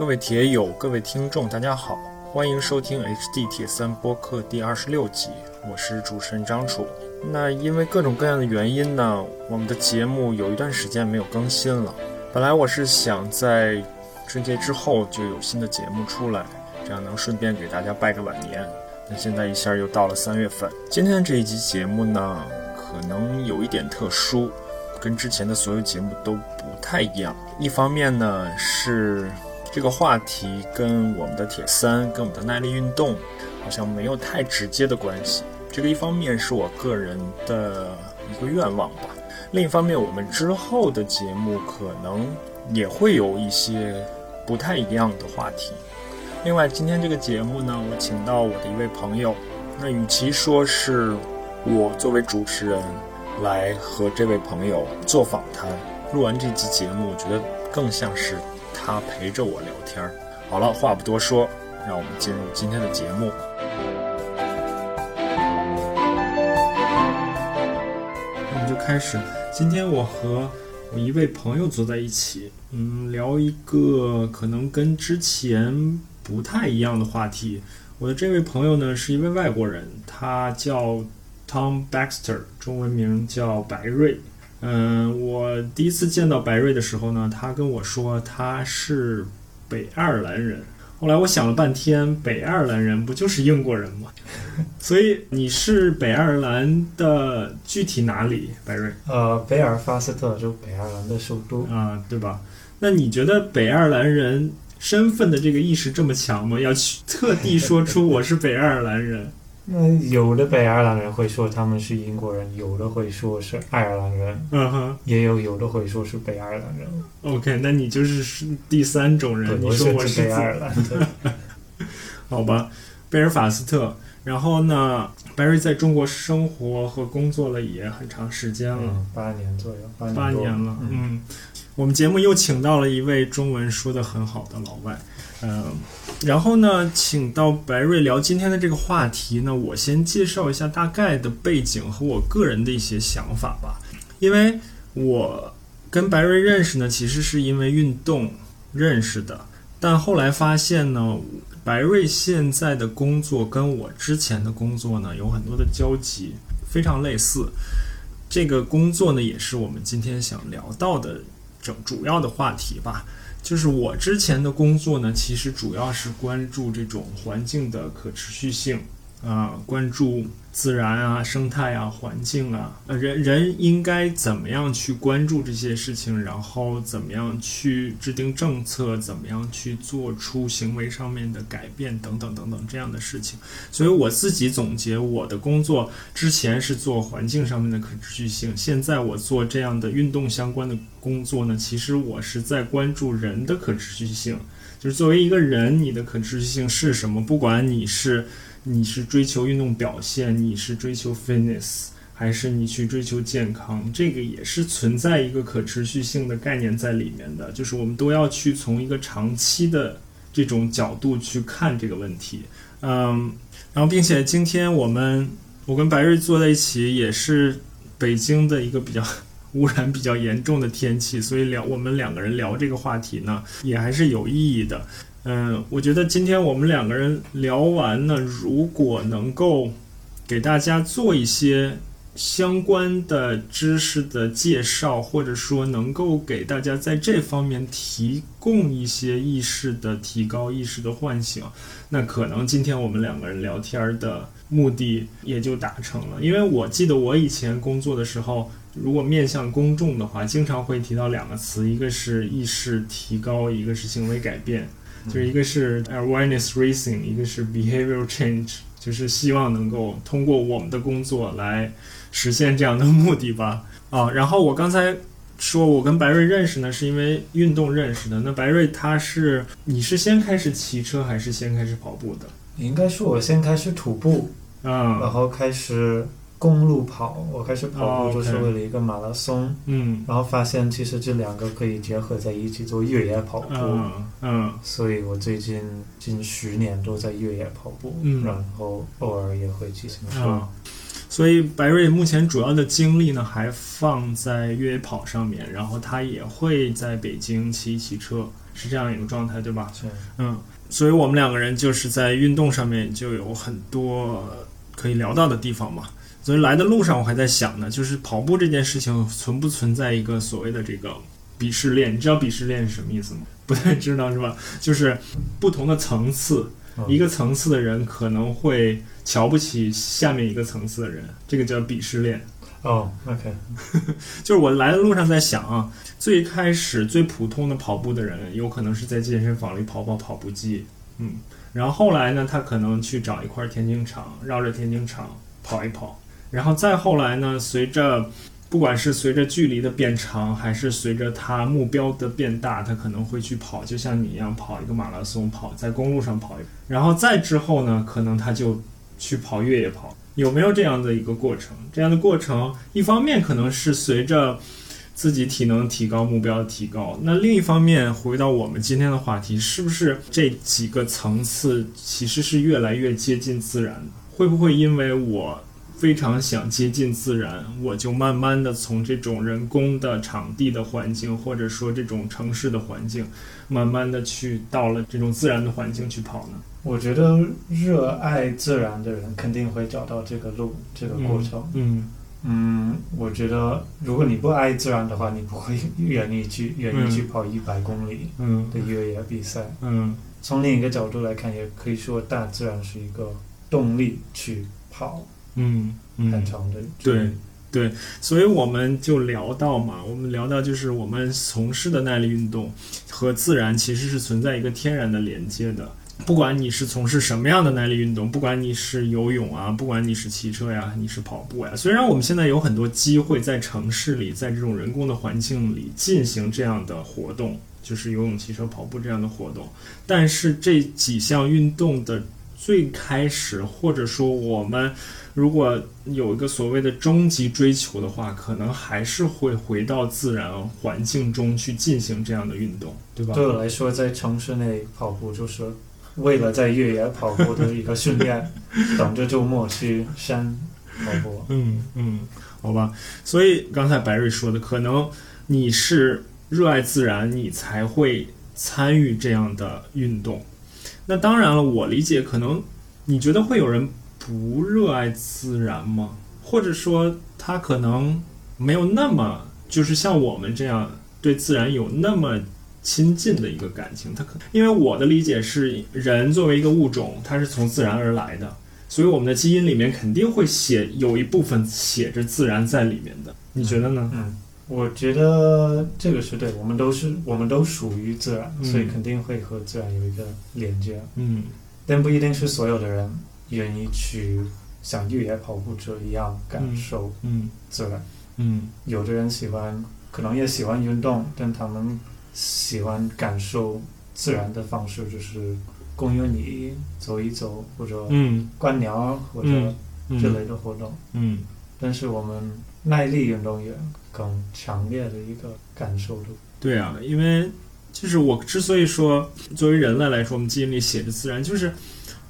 各位铁友、各位听众，大家好，欢迎收听 HD 铁三播客第二十六集，我是主持人张楚。那因为各种各样的原因呢，我们的节目有一段时间没有更新了。本来我是想在春节之后就有新的节目出来，这样能顺便给大家拜个晚年。但现在一下又到了三月份，今天这一集节目呢，可能有一点特殊，跟之前的所有节目都不太一样。一方面呢是。这个话题跟我们的铁三、跟我们的耐力运动好像没有太直接的关系。这个一方面是我个人的一个愿望吧，另一方面我们之后的节目可能也会有一些不太一样的话题。另外，今天这个节目呢，我请到我的一位朋友，那与其说是我作为主持人来和这位朋友做访谈，录完这期节目，我觉得更像是。他陪着我聊天儿。好了，话不多说，让我们进入今天的节目。我们就开始。今天我和我一位朋友坐在一起，嗯，聊一个可能跟之前不太一样的话题。我的这位朋友呢，是一位外国人，他叫 Tom Baxter，中文名叫白瑞。嗯，我第一次见到白瑞的时候呢，他跟我说他是北爱尔兰人。后来我想了半天，北爱尔兰人不就是英国人吗？所以你是北爱尔兰的具体哪里，白瑞？呃，贝尔法斯特就北爱尔兰的首都啊，对吧？那你觉得北爱尔兰人身份的这个意识这么强吗？要去特地说出我是北爱尔兰人？那有的北爱尔兰人会说他们是英国人，有的会说是爱尔兰人，嗯哼，也有有的会说是北爱尔兰人。OK，那你就是是第三种人，你说我是北爱尔兰的，好吧？贝尔法斯特，然后呢，Barry 在中国生活和工作了也很长时间了，八年左右，八年了，嗯。我们节目又请到了一位中文说的很好的老外。嗯，然后呢，请到白瑞聊今天的这个话题呢。我先介绍一下大概的背景和我个人的一些想法吧。因为我跟白瑞认识呢，其实是因为运动认识的。但后来发现呢，白瑞现在的工作跟我之前的工作呢有很多的交集，非常类似。这个工作呢，也是我们今天想聊到的整主要的话题吧。就是我之前的工作呢，其实主要是关注这种环境的可持续性，啊，关注。自然啊，生态啊，环境啊，呃，人人应该怎么样去关注这些事情，然后怎么样去制定政策，怎么样去做出行为上面的改变，等等等等这样的事情。所以我自己总结我的工作，之前是做环境上面的可持续性，现在我做这样的运动相关的工作呢，其实我是在关注人的可持续性，就是作为一个人，你的可持续性是什么？不管你是。你是追求运动表现，你是追求 fitness，还是你去追求健康？这个也是存在一个可持续性的概念在里面的，就是我们都要去从一个长期的这种角度去看这个问题。嗯，然后并且今天我们我跟白瑞坐在一起，也是北京的一个比较 污染比较严重的天气，所以聊我们两个人聊这个话题呢，也还是有意义的。嗯，我觉得今天我们两个人聊完呢，如果能够给大家做一些相关的知识的介绍，或者说能够给大家在这方面提供一些意识的提高、意识的唤醒，那可能今天我们两个人聊天的目的也就达成了。因为我记得我以前工作的时候，如果面向公众的话，经常会提到两个词，一个是意识提高，一个是行为改变。就是一个是 awareness raising，一个是 behavioral change，就是希望能够通过我们的工作来实现这样的目的吧。啊，然后我刚才说我跟白瑞认识呢，是因为运动认识的。那白瑞他是你是先开始骑车还是先开始跑步的？应该是我先开始徒步，嗯，然后开始。公路跑，我开始跑步就是为了一个马拉松，嗯，然后发现其实这两个可以结合在一起做越野跑步，嗯，所以我最近近十年都在越野跑步，嗯，然后偶尔也会骑自行车。所以白瑞目前主要的精力呢，还放在越野跑上面，然后他也会在北京骑一骑车，是这样一个状态，对吧？是，嗯，所以我们两个人就是在运动上面就有很多可以聊到的地方嘛。所以来的路上我还在想呢，就是跑步这件事情存不存在一个所谓的这个鄙视链？你知道鄙视链是什么意思吗？不太知道是吧？就是不同的层次，嗯一个层次的人可能会瞧不起下面一个层次的人，这个叫鄙视链。哦，OK，就是我来的路上在想啊，最开始最普通的跑步的人，有可能是在健身房里跑跑跑步机，嗯，然后后来呢，他可能去找一块田径场，绕着田径场跑一跑，然后再后来呢，随着不管是随着距离的变长，还是随着他目标的变大，他可能会去跑，就像你一样跑一个马拉松，跑在公路上跑一，然后再之后呢，可能他就去跑越野跑。有没有这样的一个过程？这样的过程，一方面可能是随着自己体能提高、目标提高，那另一方面，回到我们今天的话题，是不是这几个层次其实是越来越接近自然？会不会因为我非常想接近自然，我就慢慢的从这种人工的场地的环境，或者说这种城市的环境，慢慢的去到了这种自然的环境去跑呢？我觉得热爱自然的人肯定会找到这个路，这个过程。嗯嗯，我觉得如果你不爱自然的话，你不会 愿意去愿意去跑一百公里嗯的越野比赛。嗯从另一个角度来看，也可以说大自然是一个动力去跑嗯嗯，很长的对。对所以我们就聊到嘛，我们聊到就是我们从事的耐力运动和自然其实是存在一个天然的连接的。不管你是从事什么样的耐力运动，不管你是游泳啊，不管你是骑车呀，你是跑步呀，虽然我们现在有很多机会在城市里，在这种人工的环境里进行这样的活动，就是游泳、骑车、跑步这样的活动，但是这几项运动的最开始，或者说我们如果有一个所谓的终极追求的话，可能还是会回到自然环境中去进行这样的运动，对吧？对我来说，在城市内跑步就是为了在越野跑步的一个训练，等着周末去山跑步。嗯嗯，好吧。所以刚才白瑞说的，可能你是热爱自然，你才会参与这样的运动。那当然了，我理解，可能你觉得会有人不热爱自然吗？或者说他可能没有那么，就是像我们这样对自然有那么亲近的一个感情。他可因为我的理解是，人作为一个物种，它是从自然而来的。所以我们的基因里面肯定会写有一部分写着自然在里面的，你觉得呢？嗯，我觉得这个是对，我们都是我们都属于自然，嗯所以肯定会和自然有一个连接，嗯但不一定是所有的人愿意去像越野跑步者一样感受嗯自然。嗯有的人喜欢，可能也喜欢运动，但他们喜欢感受自然的方式，就是公园里走一走，或者嗯观鸟或者嗯这类的活动。嗯但是我们耐力运动员更强烈的一个感受度。对啊，因为就是我之所以说作为人类来说，我们基因里写着自然，就是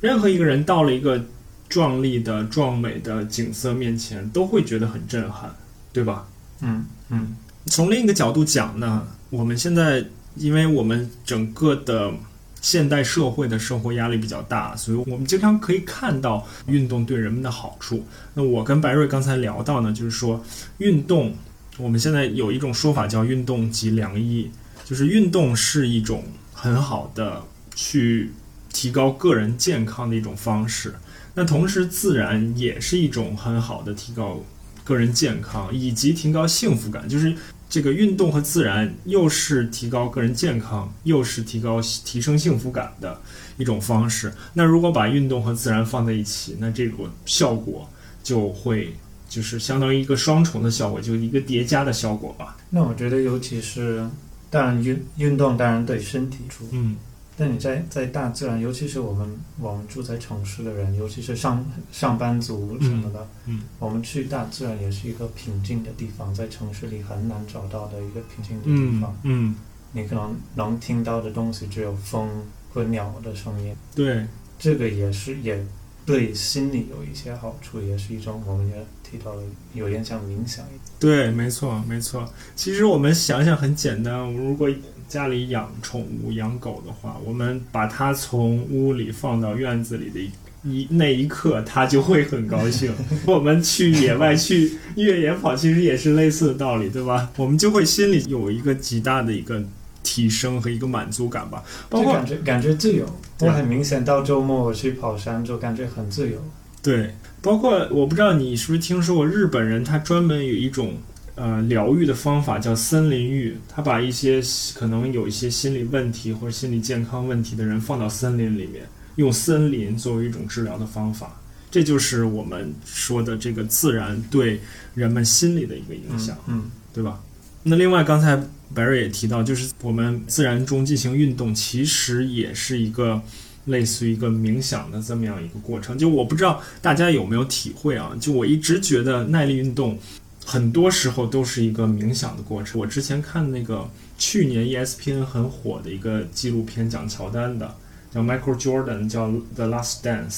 任何一个人到了一个壮丽的、壮美的景色面前，都会觉得很震撼，对吧？嗯嗯从另一个角度讲呢，我们现在因为我们整个的现代社会的生活压力比较大，所以我们经常可以看到运动对人们的好处。那我跟白瑞刚才聊到呢，就是说运动，我们现在有一种说法叫“运动即良医”，就是运动是一种很好的去提高个人健康的一种方式。那同时，自然也是一种很好的提高个人健康以及提高幸福感，就是这个运动和自然又是提高个人健康，又是提高提升幸福感的一种方式。那如果把运动和自然放在一起，那这个效果就会就是相当于一个双重的效果，就是一个叠加的效果吧。那我觉得，尤其是当然运运动当然对身体出，嗯但你在在大自然，尤其是我们我们住在城市的人，尤其是上上班族什么的，嗯我们去大自然也是一个平静的地方，在城市里很难找到的一个平静的地嗯方。嗯，你可能能听到的东西只有风和鸟的声音，对，这个也是也对心理有一些好处，也是一种我们也提到了，有点像冥想。对，没错，没错。其实我们想想很简单，如果家里养宠物、养狗的话，我们把它从屋里放到院子里的一一那一刻，它就会很高兴。我们去野外去越野跑，其实也是类似的道理，对吧？我们就会心里有一个极大的一个提升和一个满足感吧。包括就感觉感觉自由，对我很明显到周末我去跑山就感觉很自由。对，包括我不知道你是不是听说过日本人，他专门有一种呃疗愈的方法叫森林浴，他把一些可能有一些心理问题或者心理健康问题的人放到森林里面，用森林作为一种治疗的方法。这就是我们说的这个自然对人们心理的一个影响。嗯，对吧？那另外，刚才白瑞也提到，就是我们自然中进行运动，其实也是一个类似于一个冥想的这么样一个过程。就我不知道大家有没有体会啊？就我一直觉得耐力运动很多时候都是一个冥想的过程。我之前看那个去年 ESPN 很火的一个纪录片，讲乔丹的，叫 Michael Jordan，叫《The Last Dance》。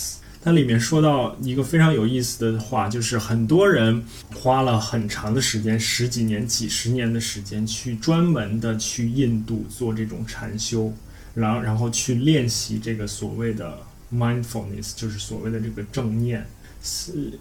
它里面说到一个非常有意思的话，就是很多人花了很长的时间，十几年、几十年的时间，去专门的去印度做这种禅修，然后然后去练习这个所谓的 mindfulness，就是所谓的这个正念，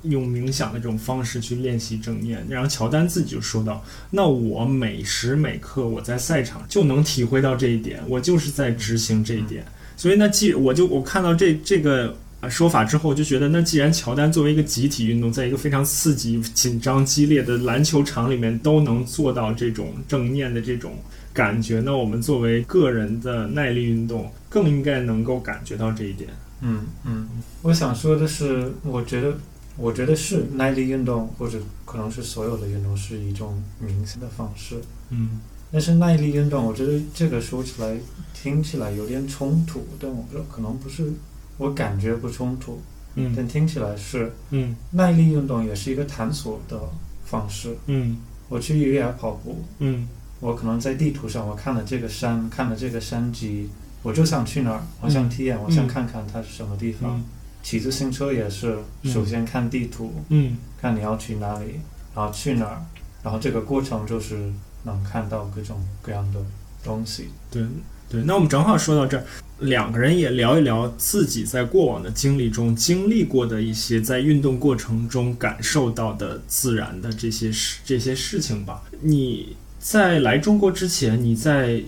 用冥想的这种方式去练习正念。然后乔丹自己就说到，那我每时每刻我在赛场就能体会到这一点，我就是在执行这一点。所以那既我就我看到这这个。啊，说法之后就觉得，那既然乔丹作为一个集体运动，在一个非常刺激、紧张、激烈的篮球场里面都能做到这种正念的这种感觉，那我们作为个人的耐力运动，更应该能够感觉到这一点。嗯嗯，我想说的是，我觉得，我觉得是耐力运动，或者可能是所有的运动是一种冥想的方式。嗯。但是耐力运动，我觉得这个说起来听起来有点冲突，但我觉得可能不是，我感觉不冲突，嗯。但听起来是嗯。耐力运动也是一个探索的方式。嗯。我去越野跑步，嗯。我可能在地图上我看了这个山，看了这个山脊，我就想去哪儿，我想体验，我想看看它是什么地方。嗯骑自行车也是，嗯首先看地图，嗯看你要去哪里，然后去哪儿，然后这个过程就是能看到各种各样的东西。对对。那我们正好说到这儿，两个人也聊一聊自己在过往的经历中经历过的一些在运动过程中感受到的自然的这些事这些事情吧。你在来中国之前，你在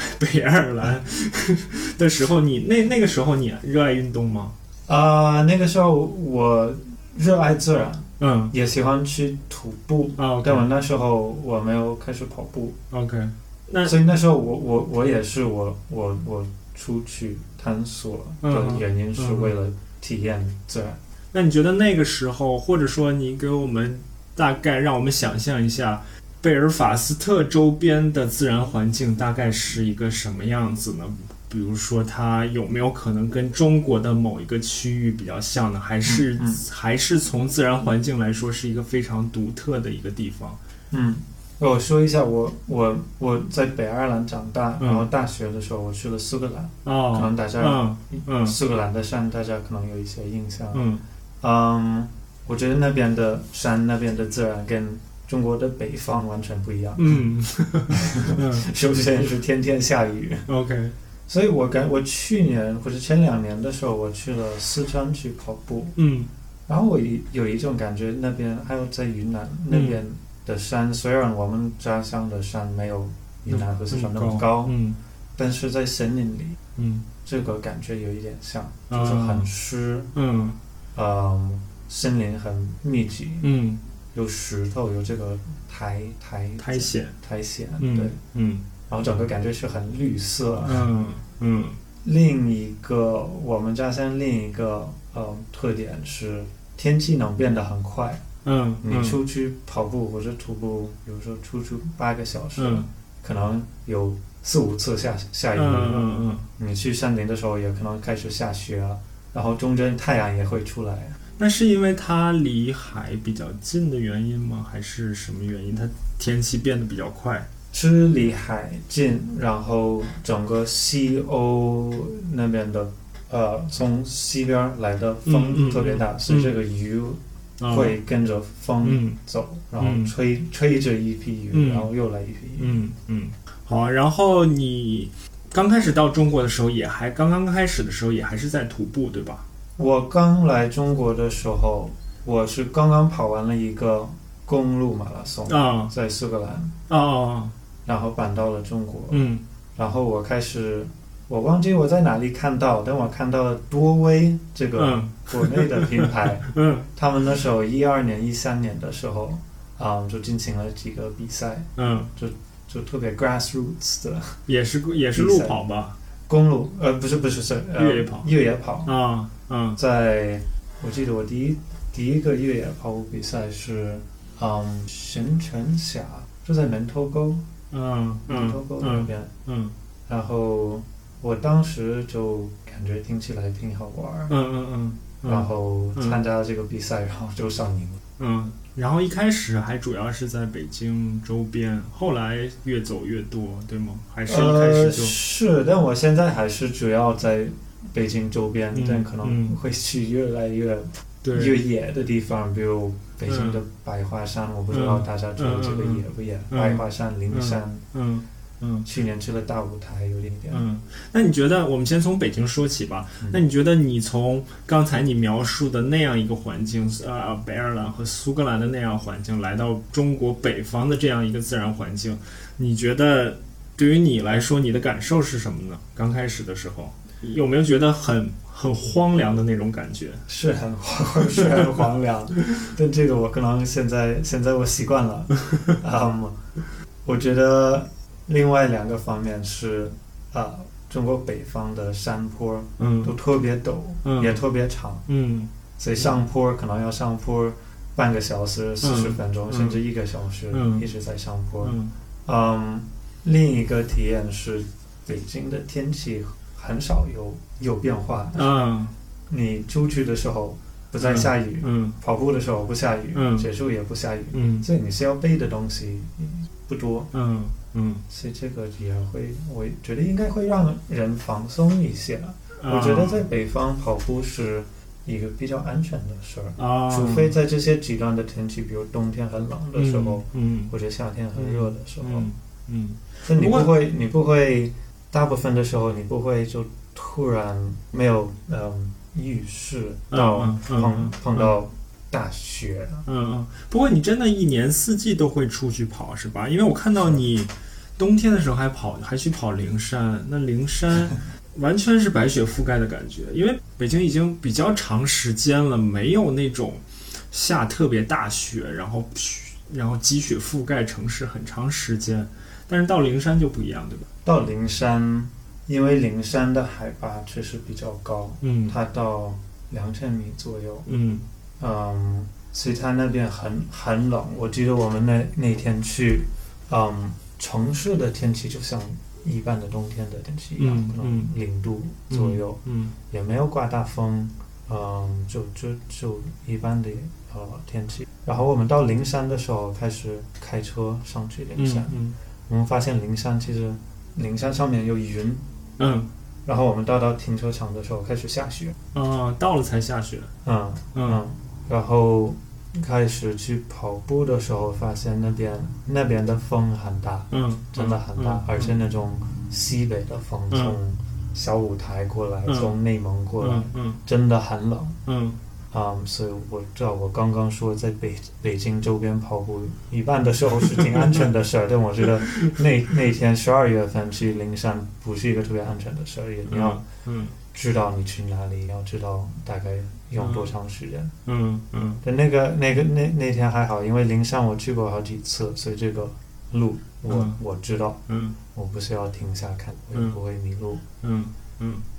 北爱尔兰的时候，你那那个时候你热爱运动吗？啊、那个时候我热爱自然，嗯也喜欢去徒步，啊但我那时候我没有开始跑步，OK，那所以那时候我我我也是我我我出去探索的原因是为了体验自然。那你觉得那个时候，或者说你给我们大概让我们想象一下，贝尔法斯特周边的自然环境大概是一个什么样子呢？比如说，它有没有可能跟中国的某一个区域比较像呢？还是、嗯嗯还是从自然环境来说是一个非常独特的一个地方？嗯，我说一下，我我我在北爱尔兰长大，嗯然后大学的时候我去了苏格兰，可哦能，大家、嗯嗯苏格兰的山大家可能有一些印象。嗯嗯，我觉得那边的山那边的自然跟中国的北方完全不一样。嗯。嗯 首先是天天下雨，，OK，所以我感我去年或者前两年的时候，我去了四川去跑步，嗯。然后我一有一种感觉，那边还有在云南那边的山，虽然我们家乡的山没有云南和四川那么高，嗯。但是在森林里，嗯。这个感觉有一点像，啊就是很湿，嗯。嗯，森林很密集，嗯，有石头，有这个苔苔苔藓，苔藓，嗯对，嗯然后整个感觉是很绿色。嗯嗯另一个我们家乡另一个呃特点是天气能变得很快，嗯，你出去跑步或者徒步，比如说出去八个小时，嗯可能有四五次下下雨，嗯嗯嗯。你去山顶的时候也可能开始下雪啊，然后中间太阳也会出来。那是因为它离海比较近的原因吗？还是什么原因？它天气变得比较快？是离海近，然后整个西欧那边的呃从西边来的嗯风嗯特别大，嗯所以这个鱼啊会跟着风嗯走，然后嗯吹吹着一批鱼，嗯然后又来一批鱼。嗯嗯，好啊。然后你刚开始到中国的时候，也还刚刚开始的时候，也还是在徒步，对吧？我刚来中国的时候，我是刚刚跑完了一个公路马拉松，啊。在苏格兰，啊啊，然后搬到了中国，嗯。然后我开始。我忘记我在哪里看到，但我看到了多威这个嗯。国内的品牌，嗯。他们那时候一二年、一三年的时候，啊、就进行了几个比赛，嗯，就就特别 grassroots 的也是也是路跑吧？公路，呃，不是不是是、呃、越野跑。越野跑，啊嗯。在我记得我第一第一个越野跑步比赛是，嗯，神城峡，就在门头沟，嗯门头沟那边，嗯然后我当时就感觉听起来挺好玩儿，嗯嗯嗯，然后嗯参加了这个比赛，然后就上瘾了。嗯，然后一开始还主要是在北京周边，后来越走越多，对吗？还是一开呃，始就、是，但我现在还是主要在北京周边，嗯但可能嗯会去越来越越野的地方，比如北京的百花山，我不知道大家知道这个野不野？嗯百花山、灵山，嗯嗯去年去了大舞台，有点点。嗯。那你觉得，我们先从北京说起吧。嗯那你觉得，你从刚才你描述的那样一个环境，呃，北爱尔兰和苏格兰的那样环境，来到中国北方的这样一个自然环境，你觉得对于你来说，你的感受是什么呢？刚开始的时候，有没有觉得很很荒凉的那种感觉？是很荒，是很荒凉，但这个我可能现在现在我习惯了。嗯，我觉得另外两个方面是，啊、中国北方的山坡都嗯特别陡，嗯也特别长，嗯所以上坡可能要上坡半个小时、四十分钟，嗯甚至一个小时，嗯一直在上坡。嗯嗯，另一个体验是，北京的天气很少有有变化。嗯。你出去的时候不再下雨，嗯。跑步的时候不下雨，嗯。结束也不下雨，嗯。所以你需要背的东西不多，嗯。嗯，所以这个也会，我觉得应该会让人放松一些。啊我觉得在北方跑步是一个比较安全的事儿，啊，除非在这些极端的天气，比如冬天很冷的时候，嗯。或者夏天很热的时候，嗯。嗯。但你不会，你不会，大部分的时候你不会就突然没有嗯预示到碰嗯碰到大雪。嗯嗯，不过你真的一年四季都会出去跑是吧？因为我看到你冬天的时候还跑，还去跑灵山，那灵山 完全是白雪覆盖的感觉，因为北京已经比较长时间了，没有那种下特别大雪，然后雪然后积雪覆盖城市很长时间，但是到灵山就不一样，对吧？到灵山，因为灵山的海拔确实比较高，嗯它到两千米左右，嗯嗯，所以它那边很很冷。我记得我们那那天去，嗯，城市的天气就像一般的冬天的天气一样，嗯可能嗯零度左右，嗯也没有刮大风，嗯，就就就一般的呃天气。然后我们到灵山的时候，开始开车上去灵嗯山，嗯我们发现灵山其实灵山上面有云，嗯。然后我们到到停车场的时候开始下雪，啊，到了才下雪，嗯嗯。嗯，然后开始去跑步的时候，发现那边那边的风很大，嗯，真的很大，嗯而且那种西北的风嗯从小舞台过来，嗯从内蒙过来，嗯嗯真的很冷。嗯嗯，所以我知道我刚刚说在北北京周边跑步，一半的时候是挺安全的事儿，但我觉得那那天十二月份去灵山不是一个特别安全的事儿，也你要嗯知道你去哪里，要知道大概用多长时间。嗯嗯但那个那个那那天还好，因为灵山我去过好几次，所以这个路我、嗯我知道，嗯我不需要停下看，我也嗯不会迷路。嗯嗯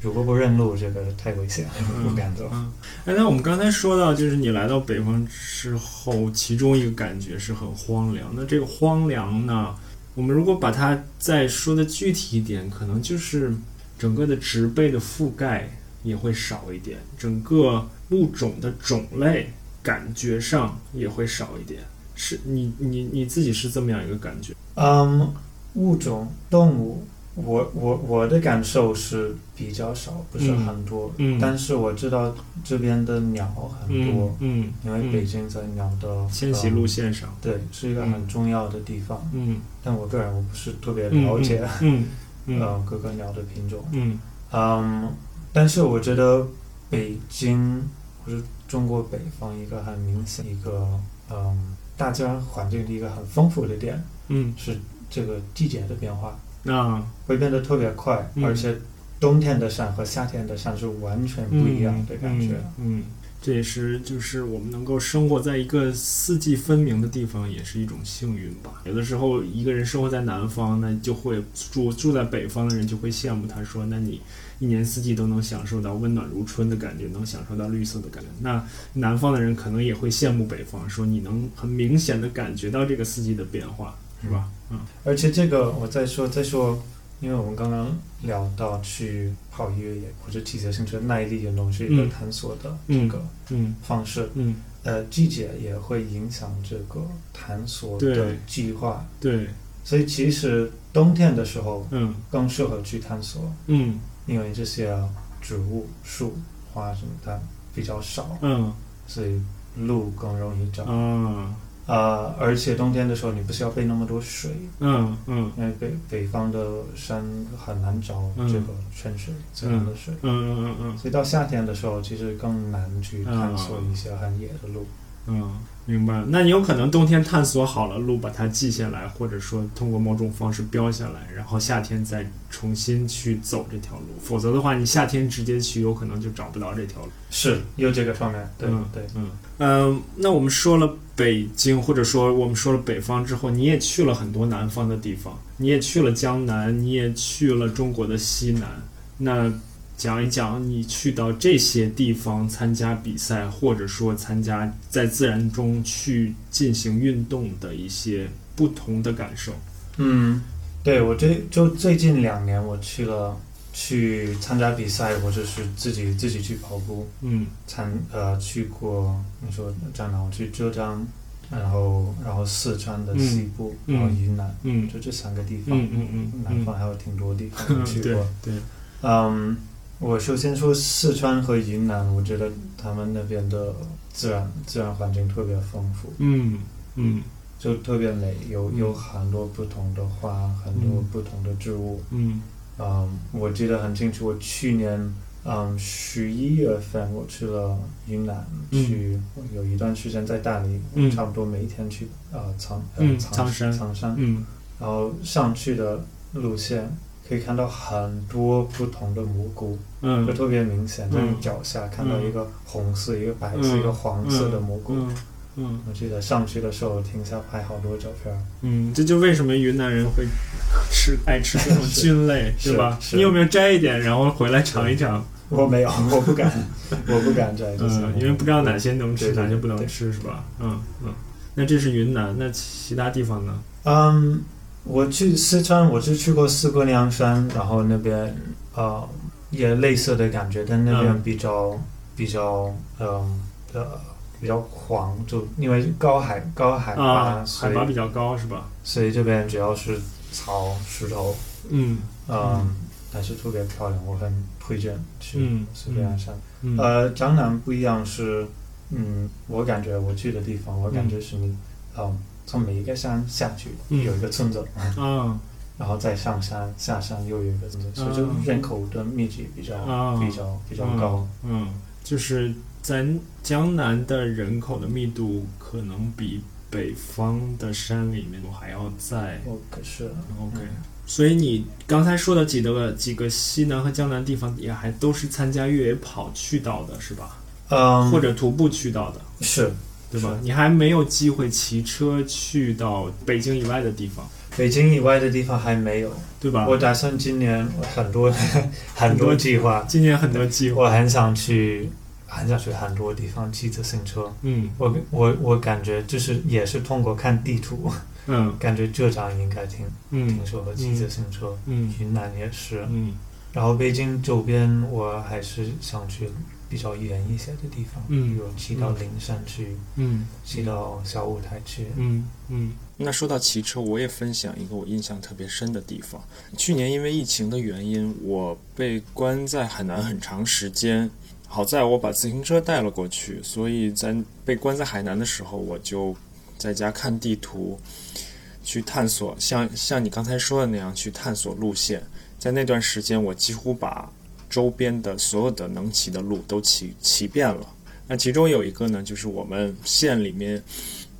如果不认路，这个太危险了，不敢走。嗯。哎，那我们刚才说到，就是你来到北方之后，其中一个感觉是很荒凉。那这个荒凉呢，我们如果把它再说的具体一点，可能就是整个的植被的覆盖也会少一点，整个物种的种类感觉上也会少一点。是你你你自己是这么样一个感觉？嗯，物种动物，我我我的感受是比较少，不是很多，嗯但是我知道这边的鸟很多，嗯嗯，因为北京在鸟的迁徙路线上，对，是一个很重要的地方。嗯，但我个人我不是特别了解，嗯嗯 呃，各个鸟的品种。嗯嗯，但是我觉得北京或者中国北方一个很明显一个嗯大自然环境的一个很丰富的点嗯是这个季节的变化啊，会变得特别快，嗯而且冬天的山和夏天的山是完全不一样的感觉。嗯。嗯这也是就是我们能够生活在一个四季分明的地方，也是一种幸运吧。有的时候一个人生活在南方，那就会住住在北方的人就会羡慕他说：“那你一年四季都能享受到温暖如春的感觉，能享受到绿色的感觉。”那南方的人可能也会羡慕北方，说你能很明显的感觉到这个四季的变化，是吧？嗯而且这个我再说再说，因为我们刚刚聊到去跑越野或者骑自行车耐力运动是一个嗯。探索的这个嗯。方式。嗯，呃，季节也会影响这个探索的计划，对，所以其实冬天的时候嗯。更适合去探索，嗯。因为这些植物、树、花什么的比较少，嗯。所以路更容易找。啊呃，而且冬天的时候你不需要备那么多水，嗯嗯。因为北北方的山很难找嗯这个泉水、自然的水，嗯嗯嗯所以到夏天的时候其实更难去探索一些很野的路。嗯，明白。那你有可能冬天探索好了路，把它记下来，或者说通过某种方式标下来，然后夏天再重新去走这条路。否则的话，你夏天直接去，有可能就找不到这条路。是有这个方面，对、嗯对。嗯嗯，那我们说了北京，或者说我们说了北方之后，你也去了很多南方的地方，你也去了江南，你也去了中国的西南。那讲一讲你去到这些地方参加比赛，或者说参加在自然中去进行运动的一些不同的感受。嗯，对我这就最近两年我去了去参加比赛，或者是自己自己去跑步，嗯参呃去过你说江南，我去浙江，然后然后四川的西部，嗯然后云南，嗯就这三个地方。嗯嗯嗯南方还有挺多地方 去过。对，嗯，我首先说四川和云南，我觉得他们那边的自然自然环境特别丰富，嗯嗯。就特别美，有嗯。有很多不同的花，很多嗯不同的植物。嗯。嗯，我记得很清楚，我去年嗯十一月份我去了云南，嗯。去有一段时间在大理，嗯。差不多每天去呃苍呃嗯苍苍山。苍山，嗯。然后上去的路线可以看到很多不同的蘑菇，嗯就嗯特别明显，在嗯你脚下看到一个红色、一个白色、嗯一个黄色的蘑菇。嗯嗯我记得上去的时候停下拍好多照片。嗯，这就为什么云南人会吃爱吃这种菌类，是对吧？是你有没有摘一点，然后回来尝一尝？我没有，我不敢，我不敢摘这些。嗯，因为不知道哪些能吃，哪些不能对吃，是吧？嗯嗯。那这是云南，那其他地方呢？嗯，我去四川，我是去过四姑娘山，然后那边呃也类似的感觉，但那边嗯比较、比较嗯呃比较黄，就因为高海高海拔，啊，海拔比较高，是吧？所以这边主要是草石头，嗯嗯，嗯但是特别漂亮，我很推荐去嗯四姑娘山。嗯呃，江南不一样是，嗯，我感觉我去的地方，我感觉是你，嗯，从每一个山下去嗯。有一个村子，嗯然后再上山下山又有一个村子，所以就啊人口的密集比较、啊。比较比较高。嗯，嗯，就是在江南的人口的密度可能比北方的山里面还要在。我可是。OK。所以你刚才说的几个几个西南和江南地方，也还都是参加越野跑去到的，是吧？嗯，或者徒步去到的，是对吧？你还没有机会骑车去到北京以外的地方，北京以外的地方还没有。对吧？我打算今年 很多很多计划，今年很多计划，我很想去，很想去很多地方骑自行车。嗯。我我我感觉就是也是通过看地图，嗯。感觉浙江应该挺嗯。挺适合骑自行车，嗯。云南也是，嗯然后北京周边我还是想去比较远一些的地方，嗯比如骑到灵山去，嗯骑到小舞台去。嗯嗯。那说到骑车，我也分享一个我印象特别深的地方。去年因为疫情的原因，我被关在海南很长时间。好在我把自行车带了过去，所以在被关在海南的时候，我就在家看地图，去探索，像像你刚才说的那样去探索路线。在那段时间，我几乎把周边的所有的能骑的路都骑骑遍了。那其中有一个呢，就是我们县里面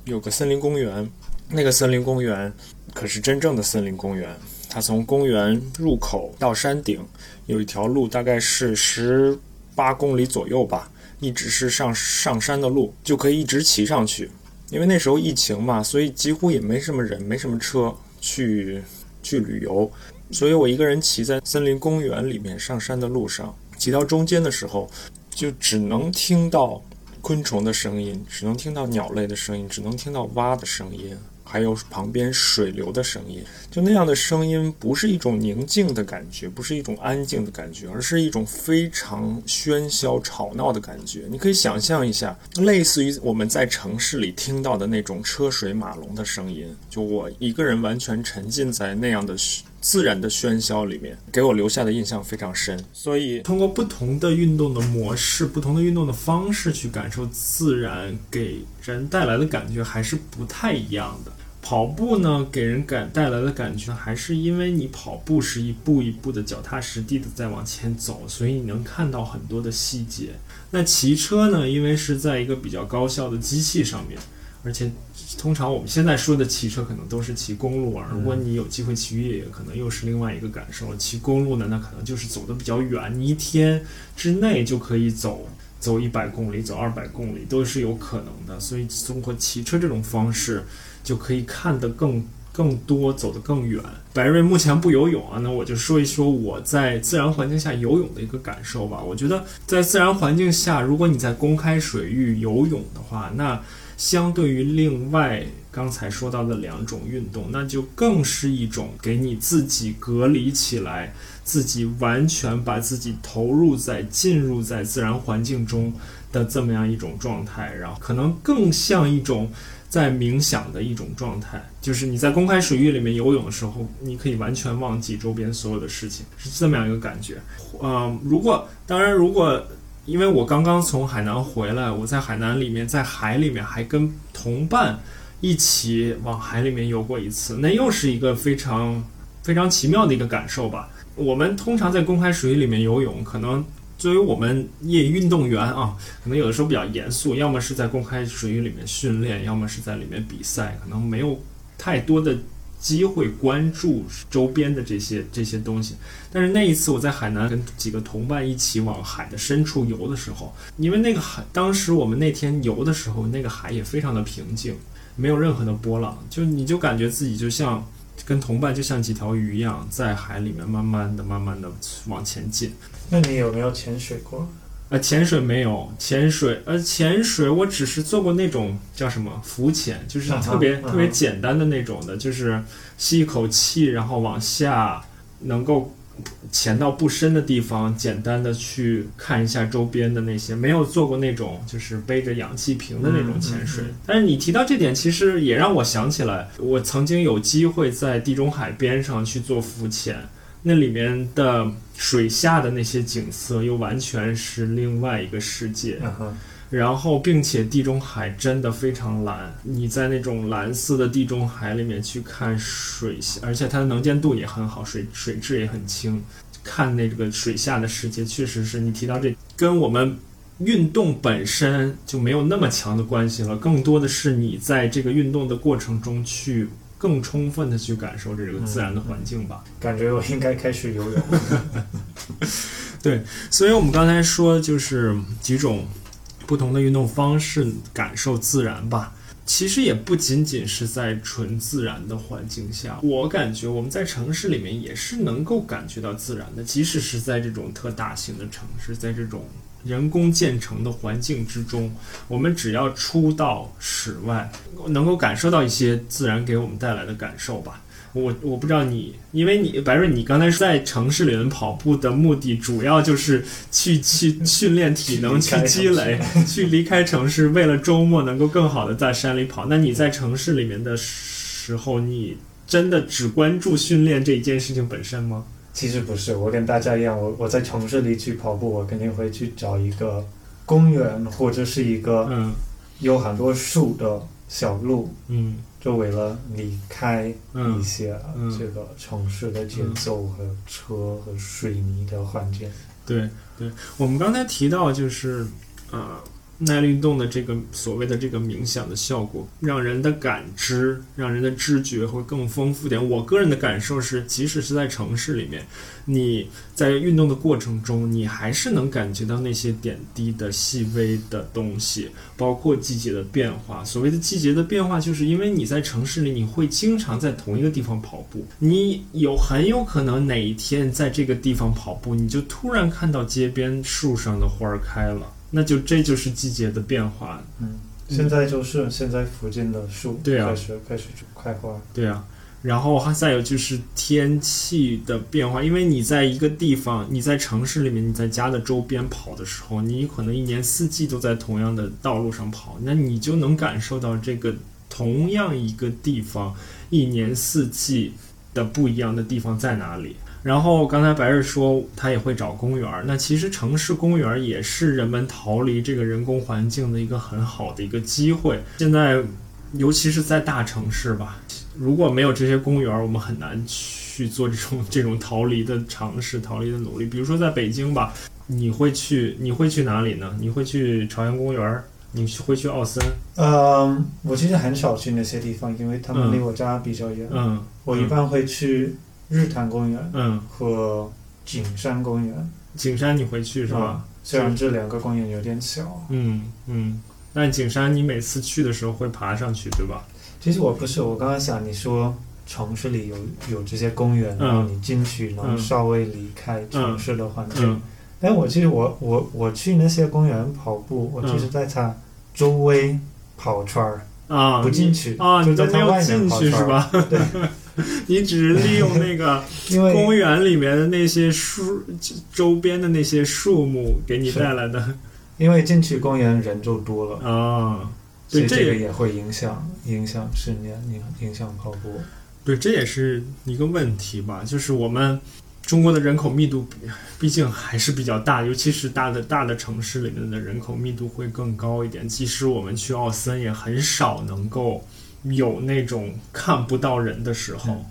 有个森林公园，那个森林公园可是真正的森林公园。它从公园入口到山顶有一条路，大概是十八公里左右吧，一直是上上山的路，就可以一直骑上去。因为那时候疫情嘛，所以几乎也没什么人，没什么车去去旅游，所以我一个人骑在森林公园里面上山的路上，骑到中间的时候，就只能听到昆虫的声音，只能听到鸟类的声音，只能听到蛙的声音，还有旁边水流的声音。就那样的声音，不是一种宁静的感觉，不是一种安静的感觉，而是一种非常喧嚣吵闹的感觉。你可以想象一下，类似于我们在城市里听到的那种车水马龙的声音。就我一个人完全沉浸在那样的自然的喧嚣里面，给我留下的印象非常深。所以，通过不同的运动的模式、不同的运动的方式去感受自然，给人带来的感觉还是不太一样的。跑步呢，给人感带来的感觉，还是因为你跑步是一步一步的脚踏实地的在往前走，所以你能看到很多的细节。那骑车呢，因为是在一个比较高效的机器上面，而且通常我们现在说的骑车可能都是骑公路啊，如果你有机会骑越野，可能又是另外一个感受。骑公路呢，那可能就是走的比较远，你一天之内就可以走。走一百公里，走二百公里都是有可能的，所以通过骑车这种方式，就可以看得更更多，走得更远。白瑞目前不游泳啊，那我就说一说我在自然环境下游泳的一个感受吧。我觉得在自然环境下，如果你在公开水域游泳的话，那相对于另外刚才说到的两种运动，那就更是一种给你自己隔离起来。自己完全把自己投入在进入在自然环境中的这么样一种状态，然后可能更像一种在冥想的一种状态。就是你在公开水域里面游泳的时候，你可以完全忘记周边所有的事情，是这么样一个感觉。嗯，如果当然，如果因为我刚刚从海南回来，我在海南里面在海里面还跟同伴一起往海里面游过一次，那又是一个非常非常奇妙的一个感受吧。我们通常在公开水域里面游泳，可能作为我们业余运动员啊，可能有的时候比较严肃，要么是在公开水域里面训练，要么是在里面比赛，可能没有太多的机会关注周边的这些这些东西。但是那一次我在海南跟几个同伴一起往海的深处游的时候，因为那个海，当时我们那天游的时候，那个海也非常的平静，没有任何的波浪，就你就感觉自己就像。跟同伴就像几条鱼一样，在海里面慢慢的、慢慢的往前进。那你有没有潜水过？呃，潜水没有，潜水呃，潜水我只是做过那种叫什么浮潜，就是特别、特别简单的那种的，就是吸一口气，然后往下能够。潜到不深的地方，简单的去看一下周边的那些，没有做过那种就是背着氧气瓶的那种潜水。但是你提到这点，其实也让我想起来，我曾经有机会在地中海边上去做浮潜，那里面的水下的那些景色又完全是另外一个世界。然后，并且地中海真的非常蓝，你在那种蓝色的地中海里面去看水下，而且它的能见度也很好，水水质也很清，看那个水下的世界，确实是你提到这，跟我们运动本身就没有那么强的关系了，更多的是你在这个运动的过程中去更充分的去感受这个自然的环境吧。感觉我应该开始游泳。对，所以我们刚才说就是几种。不同的运动方式，感受自然吧。其实也不仅仅是在纯自然的环境下，我感觉我们在城市里面也是能够感觉到自然的。即使是在这种特大型的城市，在这种人工建成的环境之中，我们只要出到室外，能够感受到一些自然给我们带来的感受吧。我我不知道你，因为你白瑞，你刚才在城市里面跑步的目的主要就是去 去训练体能、去积累、去离开城市，为了周末能够更好的在山里跑。那你在城市里面的时候，你真的只关注训练这一件事情本身吗？其实不是，我跟大家一样，我我在城市里去跑步，我肯定会去找一个公园或者是一个嗯。有很多树的小路，嗯。就为了离开一嗯。些嗯。这个城市的节奏和车和水泥的环境。对对，我们刚才提到就是呃耐力运动的这个所谓的这个冥想的效果，让人的感知、让人的知觉会更丰富点。我个人的感受是，即使是在城市里面，你在运动的过程中，你还是能感觉到那些点滴的细微的东西，包括季节的变化。所谓的季节的变化，就是因为你在城市里，你会经常在同一个地方跑步，你有很有可能哪一天在这个地方跑步，你就突然看到街边树上的花儿开了，那就这就是季节的变化。嗯，现在就是现在附近的树对啊开始开始开花。对啊，然后还再有就是天气的变化，因为你在一个地方，你在城市里面，你在家的周边跑的时候，你可能一年四季都在同样的道路上跑，那你就能感受到这个同样一个地方一年四季的不一样的地方在哪里。然后刚才白日说他也会找公园儿，那其实城市公园儿也是人们逃离这个人工环境的一个很好的一个机会。现在，尤其是在大城市吧，如果没有这些公园儿，我们很难去做这种这种逃离的尝试、逃离的努力。比如说在北京吧，你会去你会去哪里呢？你会去朝阳公园儿？你会去奥森？嗯，我其实很少去那些地方，因为他们嗯离我家比较远。嗯我一般会去日坛公园嗯，和景山公园，景山你会去是吧？虽然这两个公园有点小。嗯嗯。但景山你每次去的时候会爬上去对吧？其实我不是，我刚刚想你说城市里有有这些公园，嗯然后你进去能嗯稍微离开城市的环境。嗯但我其实我我我去那些公园跑步，我就是在它周围跑圈儿，啊，不进去啊，就你都没有在它外面进跑圈儿。去是吧？对，你只是利用那个 公园里面的那些树周边的那些树木给你带来的因为进去公园人就多了，啊，对，这个也会影响影响训练，影影响跑步。对，这也是一个问题吧，就是我们中国的人口密度比毕竟还是比较大，尤其是大的大的城市里面的人口密度会更高一点。即使我们去奥森，也很少能够有那种看不到人的时候。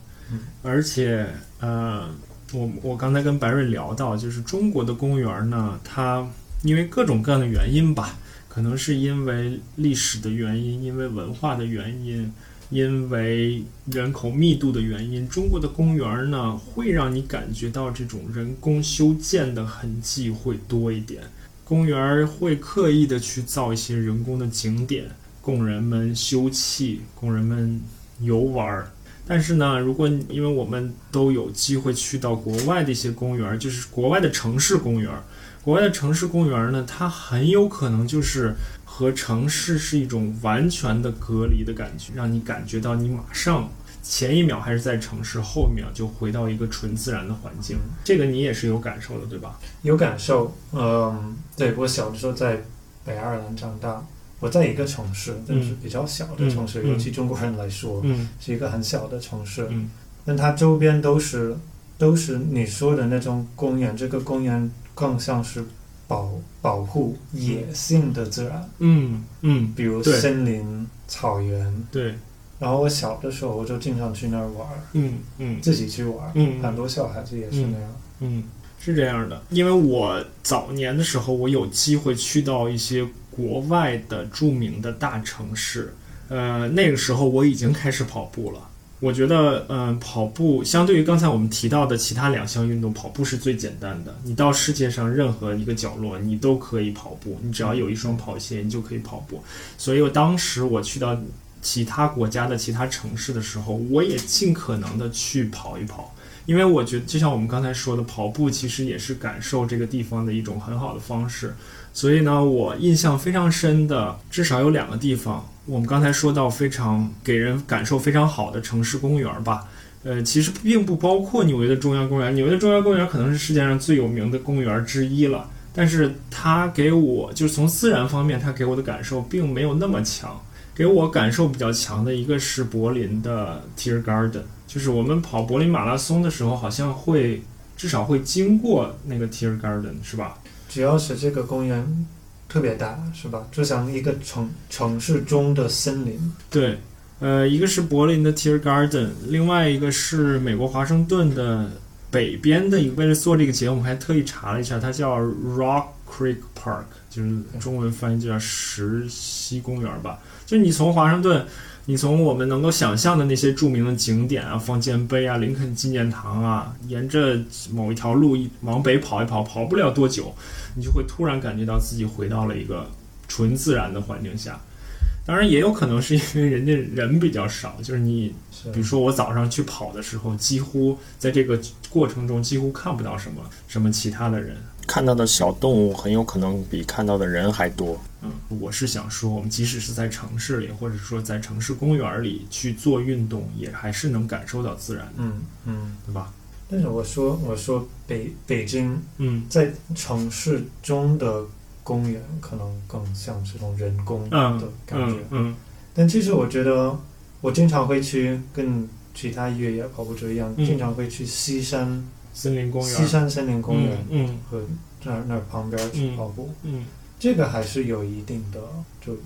而且，呃，我我刚才跟白瑞聊到，就是中国的公园呢，它因为各种各样的原因吧，可能是因为历史的原因，因为文化的原因，因为人口密度的原因，中国的公园呢，会让你感觉到这种人工修建的痕迹会多一点。公园会刻意的去造一些人工的景点，供人们休憩，供人们游玩儿。但是呢，如果因为我们都有机会去到国外的一些公园，就是国外的城市公园，国外的城市公园呢，它很有可能就是和城市是一种完全的隔离的感觉，让你感觉到你马上前一秒还是在城市，后一秒就回到一个纯自然的环境。这个你也是有感受的，对吧？有感受，嗯，对我小的时候在北爱尔兰长大，我在一个城市，但是比较小的城市，嗯。嗯尤其中国人来说，嗯。是一个很小的城市，嗯。但它周边都是都是你说的那种公园，这个公园更像是保保护野性的自然，嗯嗯，比如森林、草原。对，然后我小的时候，我就经常去那儿玩儿，嗯嗯。自己去玩儿，嗯很多小孩子也是那样。嗯，是这样的，因为我早年的时候，我有机会去到一些国外的著名的大城市，呃，那个时候我已经开始跑步了。我觉得，嗯、跑步相对于刚才我们提到的其他两项运动，跑步是最简单的。你到世界上任何一个角落，你都可以跑步，你只要有一双跑鞋，你就可以跑步。所以我当时我去到其他国家的其他城市的时候，我也尽可能的去跑一跑。因为我觉得，就像我们刚才说的，跑步其实也是感受这个地方的一种很好的方式。所以呢，我印象非常深的，至少有两个地方。我们刚才说到非常给人感受非常好的城市公园吧，呃，其实并不包括纽约的中央公园。纽约的中央公园可能是世界上最有名的公园之一了，但是它给我就是从自然方面，它给我的感受并没有那么强。给我感受比较强的一个是柏林的 Tiergarten，就是我们跑柏林马拉松的时候，好像会至少会经过那个 Tier Garden，是吧？只要是这个公园特别大，是吧？就像一个城城市中的森林。对，呃，一个是柏林的 Tier Garden，另外一个是美国华盛顿的北边的一个。为了做这个节目，还特意查了一下，它叫 Rock Creek Park，就是中文翻译就叫石溪公园吧。就你从华盛顿，你从我们能够想象的那些著名的景点啊，方尖碑啊，林肯纪念堂啊，沿着某一条路一往北跑一跑，跑不了多久，你就会突然感觉到自己回到了一个纯自然的环境下。当然，也有可能是因为人家人比较少，就是你，比如说我早上去跑的时候，几乎在这个过程中几乎看不到什么什么其他的人。看到的小动物很有可能比看到的人还多。嗯，我是想说，我们即使是在城市里，或者说在城市公园里去做运动，也还是能感受到自然的。嗯嗯，对吧？但是我说，我说北北京，嗯，在城市中的公园可能更像这种人工的感觉。嗯，但其实我觉得，我经常会去跟其他越野跑步者一样，经常会去西山。森林公园，西山森林公园，嗯，和那儿那儿旁边去跑步，嗯，这个还是有一定的就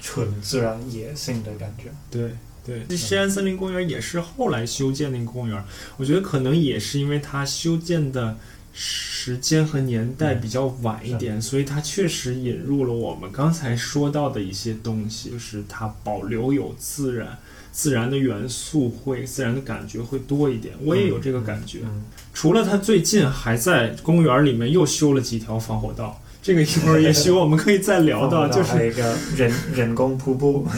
纯自然野性的感觉。对对，西安森林公园也是后来修建那个公园，我觉得可能也是因为它修建的时间和年代比较晚一点，所以它确实引入了我们刚才说到的一些东西，就是它保留有自然。自然的元素会，自然的感觉会多一点。我也有这个感觉。除了它最近还在公园里面又修了几条防火道，这个一会儿也许我们可以再聊到，就是一个人 人工瀑布。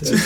就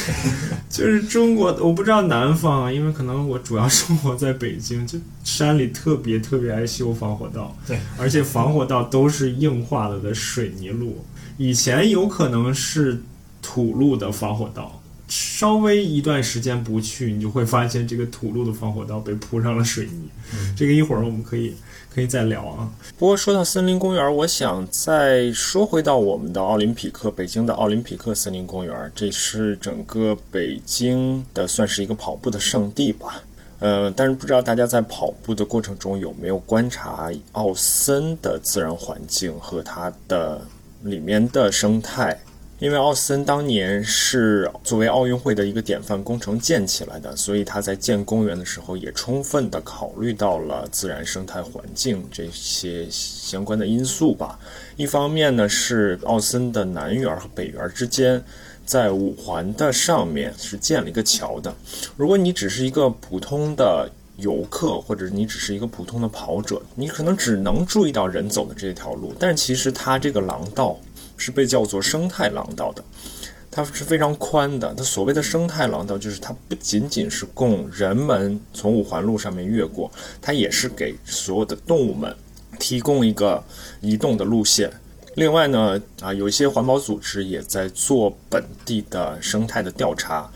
就是中国，我不知道南方，因为可能我主要生活在北京，就山里特别特别爱修防火道。对，而且防火道都是硬化了的水泥路，以前有可能是土路的防火道。稍微一段时间不去，你就会发现这个土路的防火道被铺上了水泥。这个一会儿我们可以可以再聊啊。不过说到森林公园，我想再说回到我们的奥林匹克，北京的奥林匹克森林公园，这是整个北京的算是一个跑步的圣地吧。呃，但是不知道大家在跑步的过程中有没有观察奥森的自然环境和它的里面的生态。因为奥森当年是作为奥运会的一个典范工程建起来的，所以他在建公园的时候也充分的考虑到了自然生态环境这些相关的因素吧。一方面呢，是奥森的南园和北园之间，在五环的上面是建了一个桥的。如果你只是一个普通的游客，或者你只是一个普通的跑者，你可能只能注意到人走的这条路，但其实它这个廊道。是被叫做生态廊道的，它是非常宽的。它所谓的生态廊道，就是它不仅仅是供人们从五环路上面越过，它也是给所有的动物们提供一个移动的路线。另外呢，啊，有一些环保组织也在做本地的生态的调查。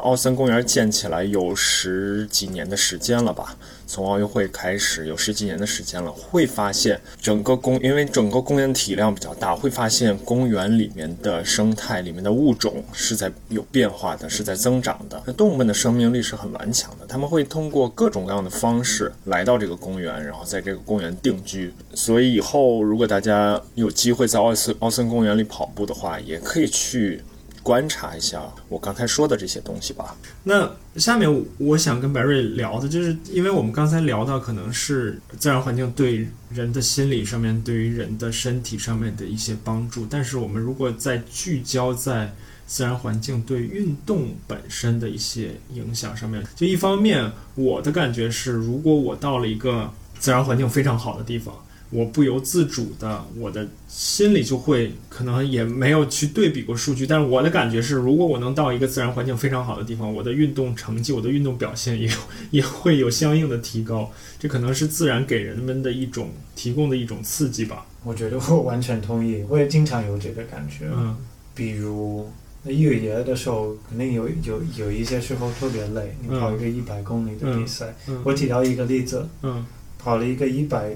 奥森公园建起来有十几年的时间了吧？从奥运会开始有十几年的时间了，会发现整个公，因为整个公园体量比较大，会发现公园里面的生态里面的物种是在有变化的，是在增长的。那动物们的生命力是很顽强的，他们会通过各种各样的方式来到这个公园，然后在这个公园定居。所以以后如果大家有机会在奥森奥森公园里跑步的话，也可以去。观察一下我刚才说的这些东西吧。那下面我想跟白瑞聊的就是，因为我们刚才聊到可能是自然环境对人的心理上面，对于人的身体上面的一些帮助。但是我们如果再聚焦在自然环境对运动本身的一些影响上面，就一方面我的感觉是，如果我到了一个自然环境非常好的地方。我不由自主的，我的心里就会可能也没有去对比过数据，但是我的感觉是，如果我能到一个自然环境非常好的地方，我的运动成绩、我的运动表现也也会有相应的提高。这可能是自然给人们的一种提供的一种刺激吧。我觉得我完全同意，我也经常有这个感觉。嗯，比如那越野的时候，肯定有有有一些时候特别累，你嗯跑一个一百公里的比赛。嗯我提到一个例子，嗯跑了一个一百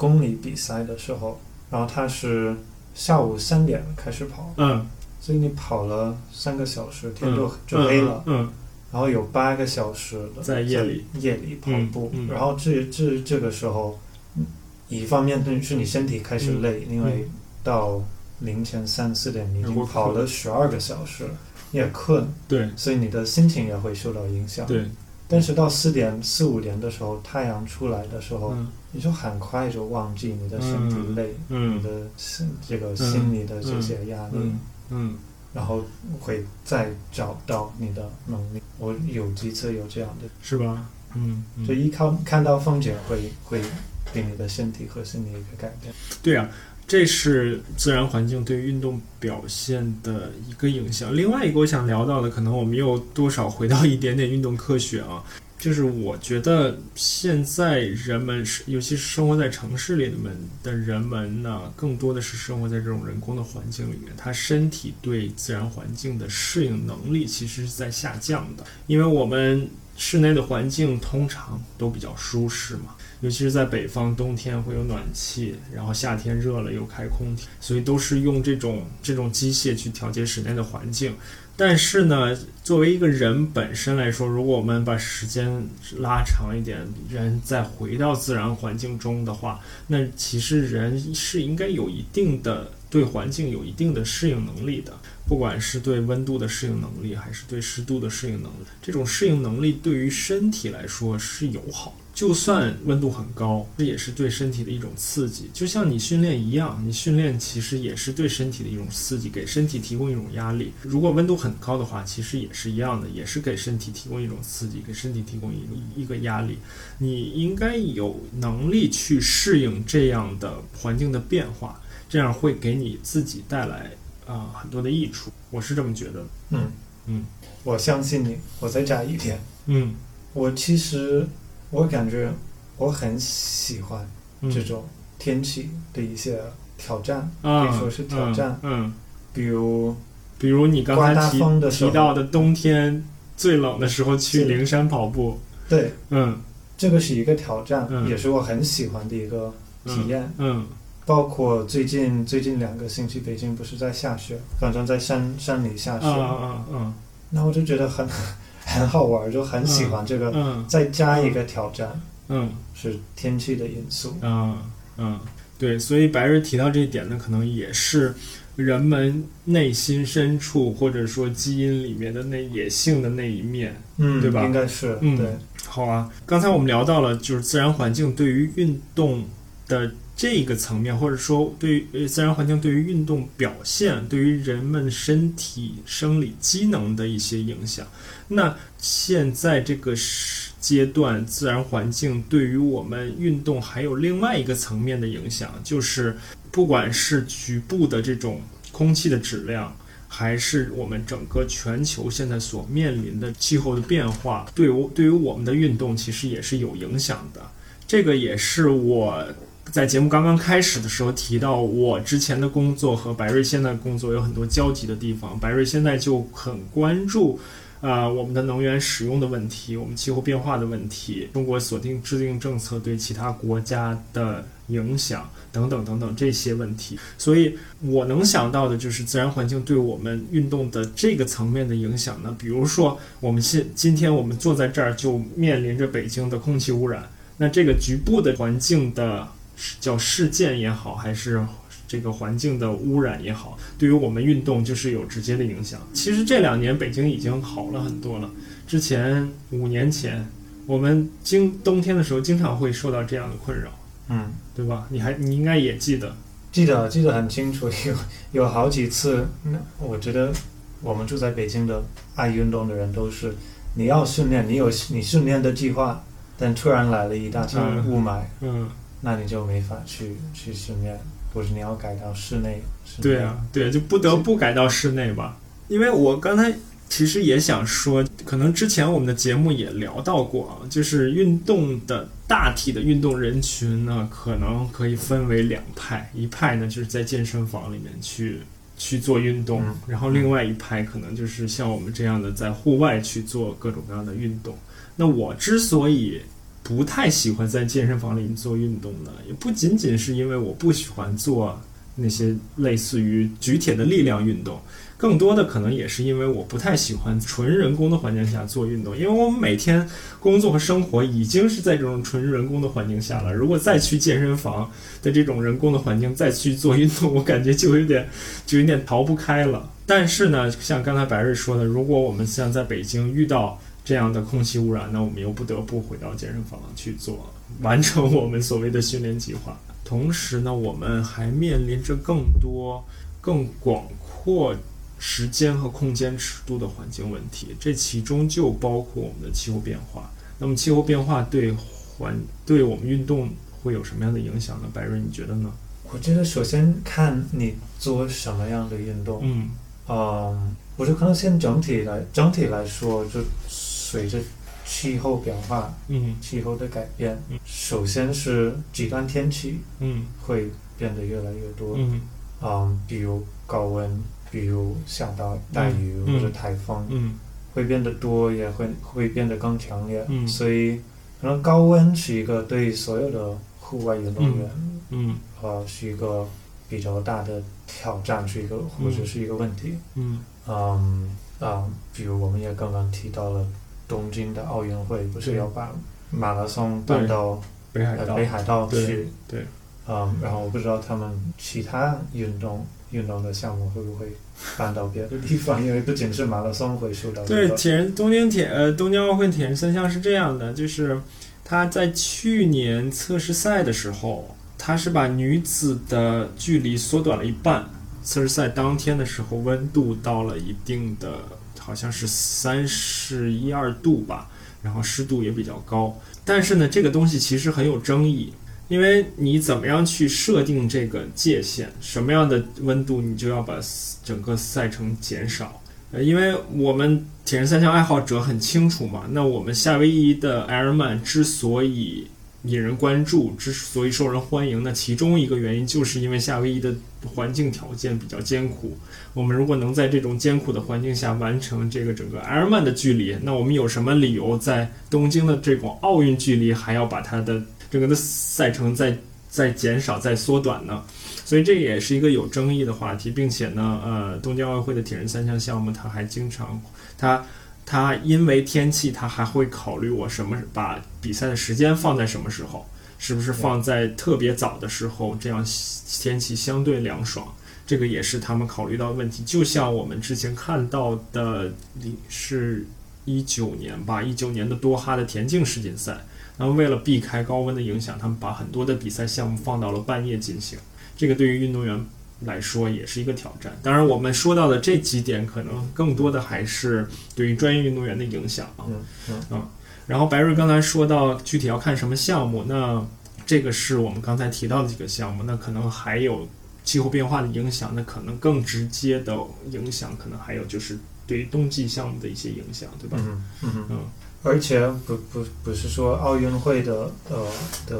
公里比赛的时候，然后他是下午三点开始跑，嗯，所以你跑了三个小时，天嗯。就、就黑了，嗯然后有八个小时的在夜里。夜里跑步，然后这这这个时候，嗯一方面是你身体开始累，因为到凌晨三四点你已经跑了十二个小时，你也困，对。所以你的心情也会受到影响。对，但是到四点四五点的时候，太阳出来的时候，嗯你就很快就忘记你的身体累，你嗯的心这个心理的这些压力，嗯嗯然后会再找到你的能力。我有几次有这样的，是吧？嗯，嗯就一看看到风景会会给你的身体和心理一个改变。对啊，这是自然环境对运动表现的一个影响。另外一个我想聊到的，可能我们又多少回到一点点运动科学啊，就是我觉得现在人们是，尤其是生活在城市里面的人们呢，更多的是生活在这种人工的环境里面，他身体对自然环境的适应能力其实是在下降的，因为我们室内的环境通常都比较舒适嘛。尤其是在北方，冬天会有暖气，然后夏天热了又开空调，所以都是用这种这种机械去调节室内的环境。但是呢，作为一个人本身来说，如果我们把时间拉长一点，人再回到自然环境中的话，那其实人是应该有一定的对环境有一定的适应能力的，不管是对温度的适应能力，还是对湿度的适应能力，这种适应能力对于身体来说是友好。就算温度很高，这也是对身体的一种刺激，就像你训练一样，你训练其实也是对身体的一种刺激，给身体提供一种压力。如果温度很高的话，其实也是一样的，也是给身体提供一种刺激，给身体提供一个一个压力。你应该有能力去适应这样的环境的变化，这样会给你自己带来啊、很多的益处。我是这么觉得。嗯嗯，我相信你。我再加一天，嗯我其实我感觉我很喜欢嗯。这种天气的一些挑战，啊，可以说是挑战嗯。嗯。比如比如你刚才提到的冬天最冷的时候去灵山跑步，对。嗯。这个是一个挑战，嗯。也是我很喜欢的一个体验。嗯包括最近最近两个星期，北京不是在下雪，反正在山山里下雪，啊啊啊。那我就觉得很很好玩，就很喜欢这个。嗯再加一个挑战嗯是天气的因素，嗯嗯，对，所以白瑞提到这一点呢，可能也是人们内心深处或者说基因里面的那野性的那一面。嗯，对吧应该是，嗯对，好啊，刚才我们聊到了就是自然环境对于运动的这个层面，或者说对于呃自然环境对于运动表现、对于人们身体生理机能的一些影响。那现在这个阶段，自然环境对于我们运动还有另外一个层面的影响，就是不管是局部的这种空气的质量。还是我们整个全球现在所面临的气候的变化，对我对于我们的运动其实也是有影响的。这个也是我在节目刚刚开始的时候提到，我之前的工作和白瑞现在工作有很多交集的地方。白瑞现在就很关注。啊、我们的能源使用的问题，我们气候变化的问题，中国锁定制定政策对其他国家的影响等等等等这些问题，所以我能想到的就是自然环境对我们运动的这个层面的影响呢。比如说，我们现今天我们坐在这儿就面临着北京的空气污染，那这个局部的环境的叫事件也好，还是这个环境的污染也好，对于我们运动就是有直接的影响。其实这两年北京已经好了很多了，之前五年前我们经冬天的时候经常会受到这样的困扰，嗯，对吧？你还你应该也记得，记得记得很清楚，有有好几次，那我觉得我们住在北京的爱运动的人都是，你要训练，你有你训练的计划，但突然来了一大场嗯雾霾，嗯。那你就没法去去训练，或者你要改到室内。室内对啊，对，就不得不改到室内吧。因为我刚才其实也想说，可能之前我们的节目也聊到过啊，就是运动的大体的运动人群呢，可能可以分为两派，一派呢就是在健身房里面去去做运动，嗯然后另外一派可能就是像我们这样的在户外去做各种各样的运动。那我之所以不太喜欢在健身房里做运动呢，也不仅仅是因为我不喜欢做那些类似于举铁的力量运动，更多的可能也是因为我不太喜欢纯人工的环境下做运动，因为我们每天工作和生活已经是在这种纯人工的环境下了，如果再去健身房的这种人工的环境再去做运动，我感觉就有点就有点逃不开了。但是呢，像刚才白瑞说的，如果我们像在北京遇到这样的空气污染，那我们又不得不回到健身房去做，完成我们所谓的训练计划。同时呢，我们还面临着更多、更广阔时间和空间尺度的环境问题，这其中就包括我们的气候变化。那么，气候变化对环对我们运动会有什么样的影响呢？白瑞，你觉得呢？我觉得首先看你做什么样的运动。嗯嗯，我觉得可能先整体来整体来说，就随着气候变化、嗯。气候的改变嗯，首先是极端天气嗯。会变得越来越多。嗯。嗯，比如高温，比如下到大雨嗯。或者台风，嗯。会变得多，也会会变得更强烈。嗯。所以可能高温是一个对所有的户外运动员，嗯。呃，是一个比较大的挑战，是一个或者是一个问题。嗯。嗯啊，比如我们也刚刚提到了东京的奥运会，不是对要把马拉松搬到北海道呃北海道去？对嗯，然后我不知道他们其他运动运动的项目会不会搬到别的地方，因为不仅是马拉松会受到对铁人东京铁呃东京奥运会铁人三项是这样的，就是他在去年测试赛的时候，他是把女子的距离缩短了一半。测试赛当天的时候，温度到了一定的，好像是三十一二度吧，然后湿度也比较高。但是呢，这个东西其实很有争议，因为你怎么样去设定这个界限，什么样的温度你就要把整个赛程减少。呃，因为我们铁人三项爱好者很清楚嘛，那我们夏威夷的 Ironman 之所以引人关注，之所以受人欢迎，那其中一个原因就是因为夏威夷的环境条件比较艰苦。我们如果能在这种艰苦的环境下完成这个整个 Ironman 的距离，那我们有什么理由在东京的这种奥运距离还要把它的整个的赛程再再减少、再缩短呢？所以这也是一个有争议的话题，并且呢，呃，东京奥运会的铁人三项项目，它还经常，它它因为天气，它还会考虑我什么把比赛的时间放在什么时候，是不是放在特别早的时候，这样天气相对凉爽，这个也是他们考虑到的问题。就像我们之前看到的是一九年吧，一九年的多哈的田径世锦赛，那么为了避开高温的影响，他们把很多的比赛项目放到了半夜进行。这个对于运动员来说也是一个挑战。当然，我们说到的这几点，可能更多的还是对于专业运动员的影响啊。嗯嗯然后白瑞刚才说到具体要看什么项目，那这个是我们刚才提到的几个项目，那可能还有气候变化的影响，那可能更直接的影响，可能还有就是对于冬季项目的一些影响，对吧？嗯嗯嗯嗯而且不不不是说奥运会的呃的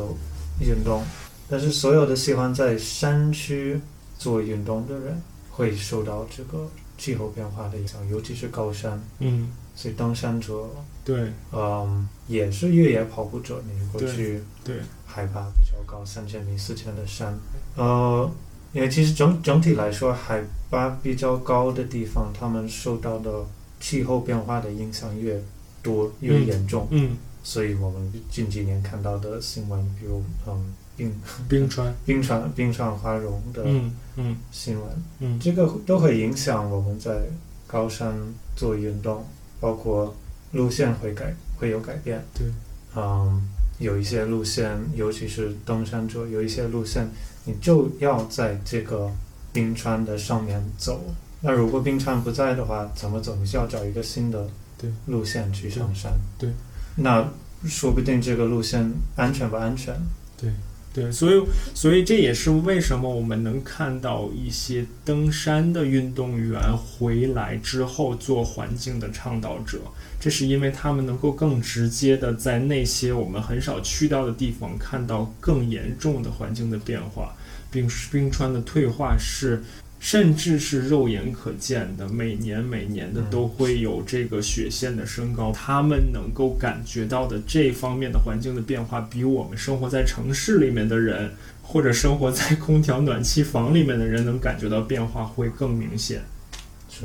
运动，但是所有的喜欢在山区做运动的人会受到这个气候变化的影响，尤其是高山。嗯，所以登山者，对。嗯，也是越野跑步者，你如果去对，海拔比较高，三千米、四千的山，呃，因为其实整整体来说，海拔比较高的地方，他们受到的气候变化的影响越多、越嗯严重，嗯，所以我们近几年看到的新闻，比如嗯冰冰川，冰川冰川花融的嗯嗯。新闻，嗯。这个都会影响我们在高山做运动，包括路线会改会有改变。对，嗯，有一些路线，尤其是登山者，有一些路线你就要在这个冰川的上面走。那如果冰川不在的话，怎么走？你需要找一个新的对路线去上山。对对那说不定这个路线安全不安全？对，对所以所以这也是为什么我们能看到一些登山的运动员回来之后做环境的倡导者，这是因为他们能够更直接的在那些我们很少去到的地方看到更严重的环境的变化，冰冰川的退化是甚至是肉眼可见的，每年每年的嗯都会有这个血线的升高，他们能够感觉到的这方面的环境的变化，比我们生活在城市里面的人，或者生活在空调暖气房里面的人，能感觉到变化会更明显。是，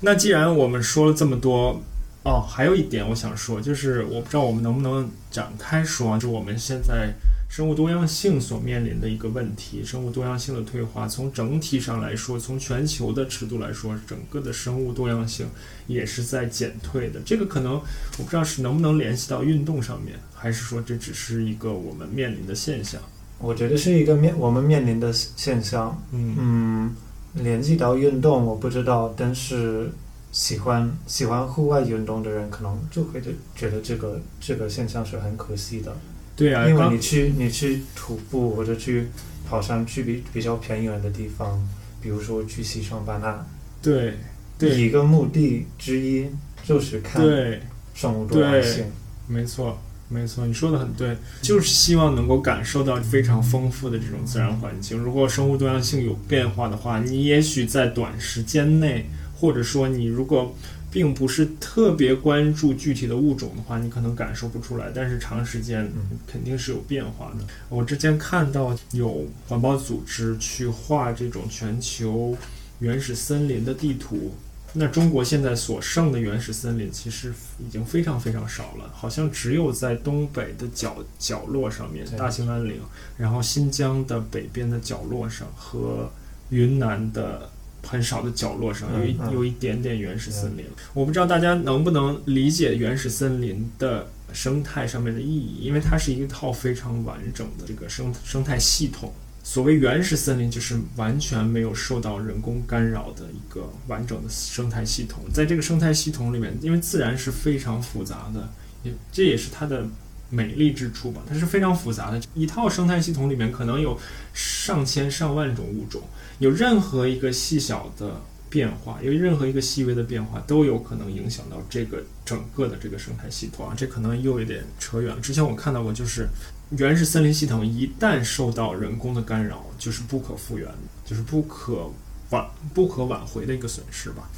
那既然我们说了这么多，哦，还有一点我想说，就是我不知道我们能不能展开说，就我们现在生物多样性所面临的一个问题，生物多样性的退化，从整体上来说，从全球的尺度来说，整个的生物多样性也是在减退的。这个可能我不知道是能不能联系到运动上面，还是说这只是一个我们面临的现象。我觉得是一个面我们面临的现象。嗯嗯，联系到运动我不知道，但是喜欢喜欢户外运动的人可能就会觉得这个这个现象是很可惜的。对啊，因为你去你去徒步或者去跑山，去比比较偏远的地方，比如说去西双版纳，对对一个目的之一就是看对。生物多样性。没错，没错，你说的很对，就是希望能够感受到非常丰富的这种自然环境。如果生物多样性有变化的话，你也许在短时间内，或者说你如果并不是特别关注具体的物种的话，你可能感受不出来。但是长时间嗯肯定是有变化的。我之前看到有环保组织去画这种全球原始森林的地图，那中国现在所剩的原始森林其实已经非常非常少了，好像只有在东北的角角落上面，大兴安岭，然后新疆的北边的角落上和云南的很少的角落上有一有一点点原始森林。我不知道大家能不能理解原始森林的生态上面的意义，因为它是一套非常完整的这个生生态系统。所谓原始森林，就是完全没有受到人工干扰的一个完整的生态系统。在这个生态系统里面，因为自然是非常复杂的，也这也是它的美丽之处吧。它是非常复杂的，一套生态系统里面可能有上千上万种物种，有任何一个细小的变化，有任何一个细微的变化，都有可能影响到这个整个的这个生态系统啊。这可能又有点扯远了。之前我看到过，就是原始森林系统一旦受到人工的干扰，就是不可复原，就是不可挽不可挽回的一个损失吧。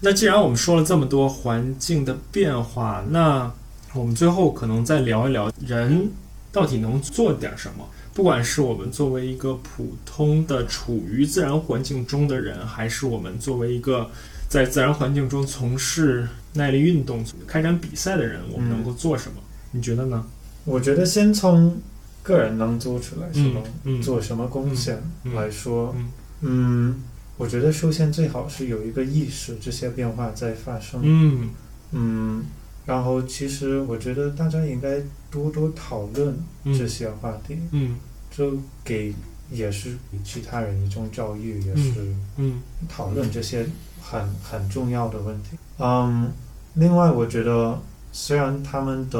那既然我们说了这么多环境的变化，那我们最后可能再聊一聊人到底能做点什么。不管是我们作为一个普通的处于自然环境中的人，还是我们作为一个在自然环境中从事耐力运动、开展比赛的人，我们嗯能够做什么？你觉得呢？我觉得先从个人能做出来什么、嗯做什么贡献嗯来说，嗯嗯，我觉得首先最好是有一个意识，这些变化在发生。嗯嗯，然后其实我觉得大家应该多多讨论这嗯些话题，嗯。就给也是给其他人一种教育，也是嗯。讨论这些很很重要的问题。嗯，另外我觉得虽然他们的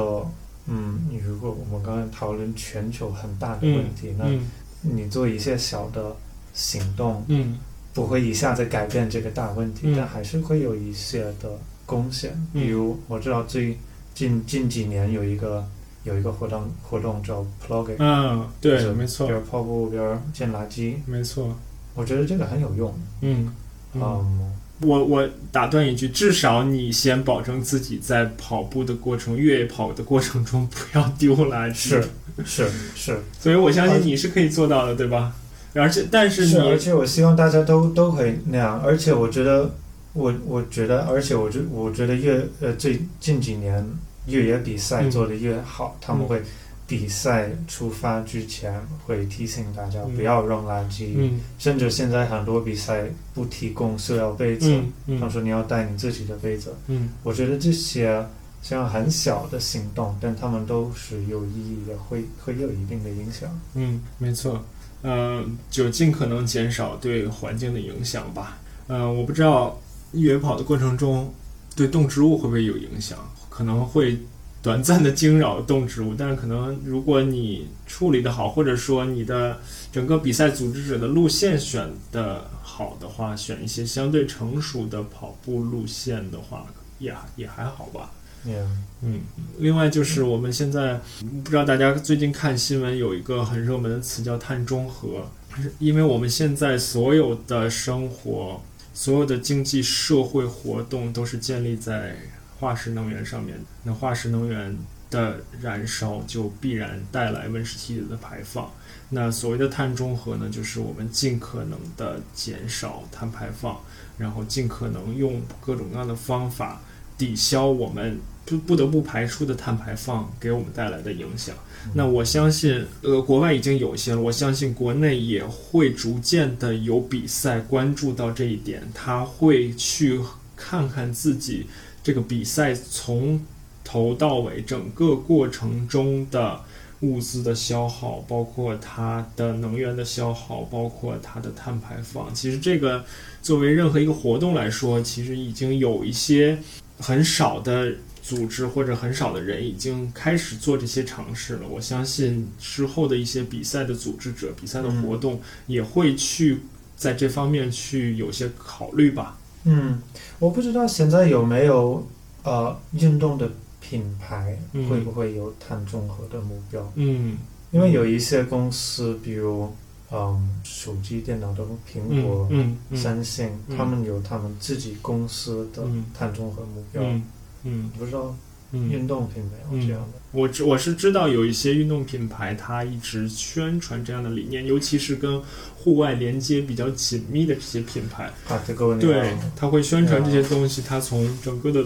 嗯，你如果我们刚才讨论全球很大的问题，那嗯。你做一些小的行动，嗯。不会一下子改变这个大问题，嗯。但还是会有一些的贡献。嗯比如我知道最近近几年有一个有一个活动活动叫 Plogging，、嗯，对就，没错比，如跑步，比如捡垃圾，没错，我觉得这个很有用。嗯嗯。嗯，我我打断一句，至少你先保证自己在跑步的过程、越野跑的过程中不要丢垃圾。是，是是所以我相信你是可以做到的，对吧？而且，但是是，而，且我希望大家都都可以那样。而且我觉得，我我觉得，而且我觉我觉得越呃最近几年越野比赛嗯做得越好，他们嗯会比赛出发之前会提醒大家嗯不要扔垃圾，嗯甚至现在很多比赛不提供塑料杯子，嗯嗯他说你要带你自己的杯子。嗯我觉得这些虽然很小的行动，但他们都是有意义的，会会有一定的影响。嗯，没错，呃，就尽可能减少对环境的影响吧。呃，我不知道越野跑的过程中对动植物会不会有影响，可能会短暂的惊扰动植物，但是可能如果你处理的好，或者说你的整个比赛组织者的路线选的好的话，选一些相对成熟的跑步路线的话，也也还好吧。Yeah. 嗯，另外就是我们现在不知道大家最近看新闻有一个很热门的词叫碳中和，因为我们现在所有的生活、所有的经济社会活动都是建立在化石能源上面。那化石能源的燃烧就必然带来温室气体的排放。那所谓的碳中和呢，就是我们尽可能的减少碳排放，然后尽可能用各种各样的方法抵消我们不不得不排出的碳排放给我们带来的影响。那我相信，呃，国外已经有些了，我相信国内也会逐渐的有比赛关注到这一点，他会去看看自己这个比赛从头到尾整个过程中的物资的消耗，包括它的能源的消耗，包括它的碳排放。其实这个作为任何一个活动来说，其实已经有一些很少的。组织或者很少的人已经开始做这些尝试了。我相信之后的一些比赛的组织者、比赛的活动也会去在这方面去有些考虑吧。嗯，我不知道现在有没有呃运动的品牌会不会有碳中和的目标？嗯，因为有一些公司，比如嗯手机、电脑的苹果、嗯三星，他们有他们自己公司的碳中和目标。嗯，不知道，运动品牌有这样的。我知我是知道有一些运动品牌，它一直宣传这样的理念，尤其是跟户外连接比较紧密的这些品牌。啊，这个对，它会宣传这些东西，它从整个的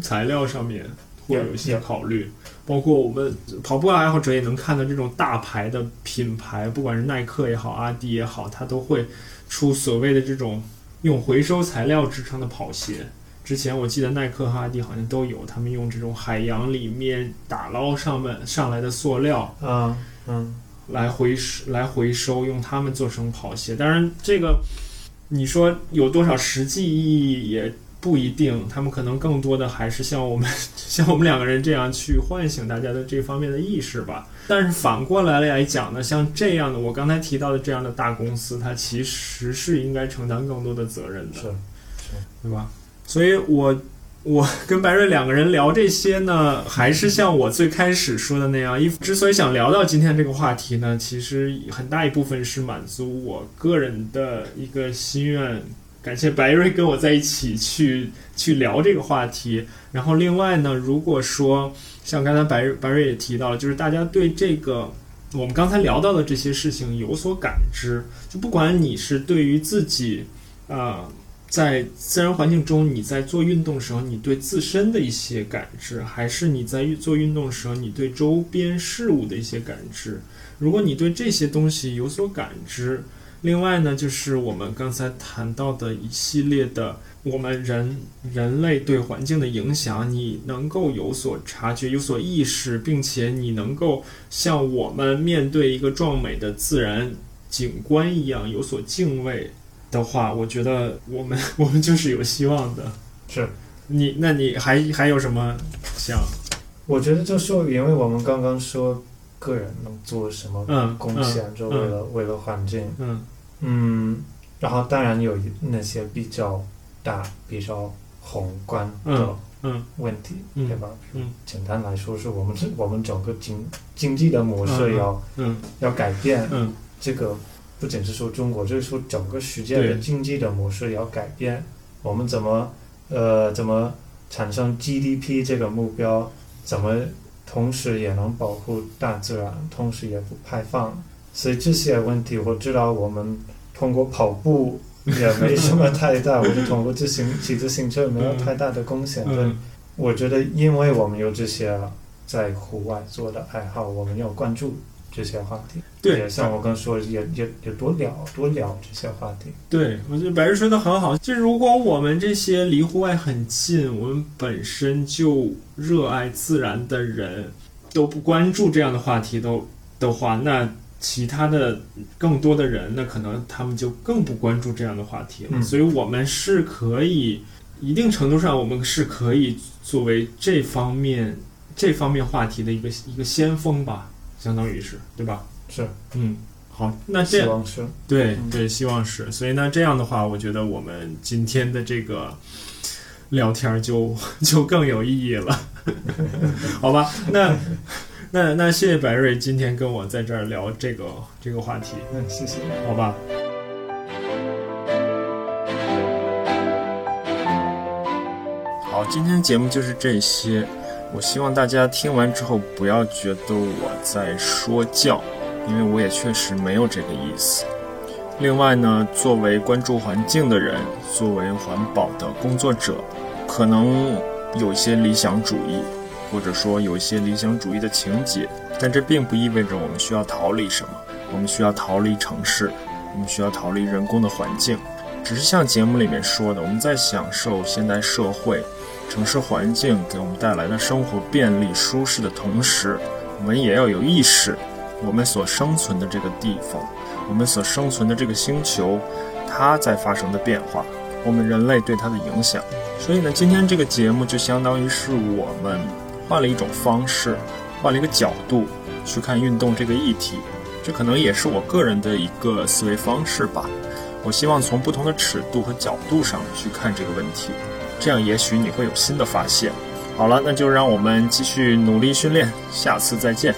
材料上面会有一些考虑，包括我们跑步爱好者也能看到这种大牌的品牌，不管是耐克也好，阿迪也好，它都会出所谓的这种用回收材料制成的跑鞋。之前我记得耐克、哈迪好像都有，他们用这种海洋里面打捞上面上来的塑料，嗯嗯，来回收来回收，用它们做成跑鞋。当然，这个你说有多少实际意义也不一定，他们可能更多的还是像我们 像我们两个人这样去唤醒大家的这方面的意识吧。但是反过来来讲呢，像这样的我刚才提到的这样的大公司，它其实是应该承担更多的责任的，是是，对吧？所以，我我跟白瑞两个人聊这些呢，还是像我最开始说的那样。一之所以想聊到今天这个话题呢，其实很大一部分是满足我个人的一个心愿。感谢白瑞跟我在一起去去聊这个话题。然后，另外呢，如果说像刚才白白瑞也提到了，就是大家对这个我们刚才聊到的这些事情有所感知，就不管你是对于自己啊。在自然环境中，你在做运动的时候，你对自身的一些感知，还是你在做运动的时候，你对周边事物的一些感知？如果你对这些东西有所感知，另外呢，就是我们刚才谈到的一系列的我们人人类对环境的影响，你能够有所察觉、有所意识，并且你能够像我们面对一个壮美的自然景观一样有所敬畏。的话，我觉得我们 我们就是有希望的。是，你那你还还有什么想？我觉得就说，因为我们刚刚说个人能做什么贡献，就为了为了环境。嗯嗯，然后当然有那些比较大、比较宏观的问题，对吧？嗯，简单来说，是我们我们整个经经济的模式要嗯要改变。嗯，这个。不仅是说中国，就是说整个世界的经济的模式要改变。我们怎么呃怎么产生 GDP 这个目标？怎么同时也能保护大自然，同时也不排放？所以这些问题，我知道我们通过跑步也没什么太大，我就通过自行骑自行车没有太大的贡献。嗯，我觉得因为我们有这些在户外做的爱好，我们要关注。这些话题，对，像我刚说，也也也多聊多聊这些话题。对，我觉得白日说的很好。就如果我们这些离户外很近，我们本身就热爱自然的人，都不关注这样的话题都的话，那其他的更多的人，那可能他们就更不关注这样的话题了。所以，我们是可以一定程度上，我们是可以作为这方面这方面话题的一个一个先锋吧。相当于是，对吧？是，嗯，好，那这样是，对对，希望是。所以那这样的话，我觉得我们今天的这个聊天就 就更有意义了，好吧？那那那谢谢白瑞今天跟我在这儿聊这个这个话题，嗯，谢谢。好吧？好，今天节目就是这些。我希望大家听完之后不要觉得我在说教，因为我也确实没有这个意思。另外呢，作为关注环境的人，作为环保的工作者，可能有些理想主义，或者说有一些理想主义的情节，但这并不意味着我们需要逃离什么。我们需要逃离城市，我们需要逃离人工的环境。只是像节目里面说的，我们在享受现代社会。城市环境给我们带来的生活便利、舒适的同时，我们也要有意识，我们所生存的这个地方，我们所生存的这个星球，它在发生的变化，我们人类对它的影响。所以呢，今天这个节目就相当于是我们换了一种方式，换了一个角度去看运动这个议题。这可能也是我个人的一个思维方式吧。我希望从不同的尺度和角度上去看这个问题。这样也许你会有新的发现。好了，那就让我们继续努力训练，下次再见。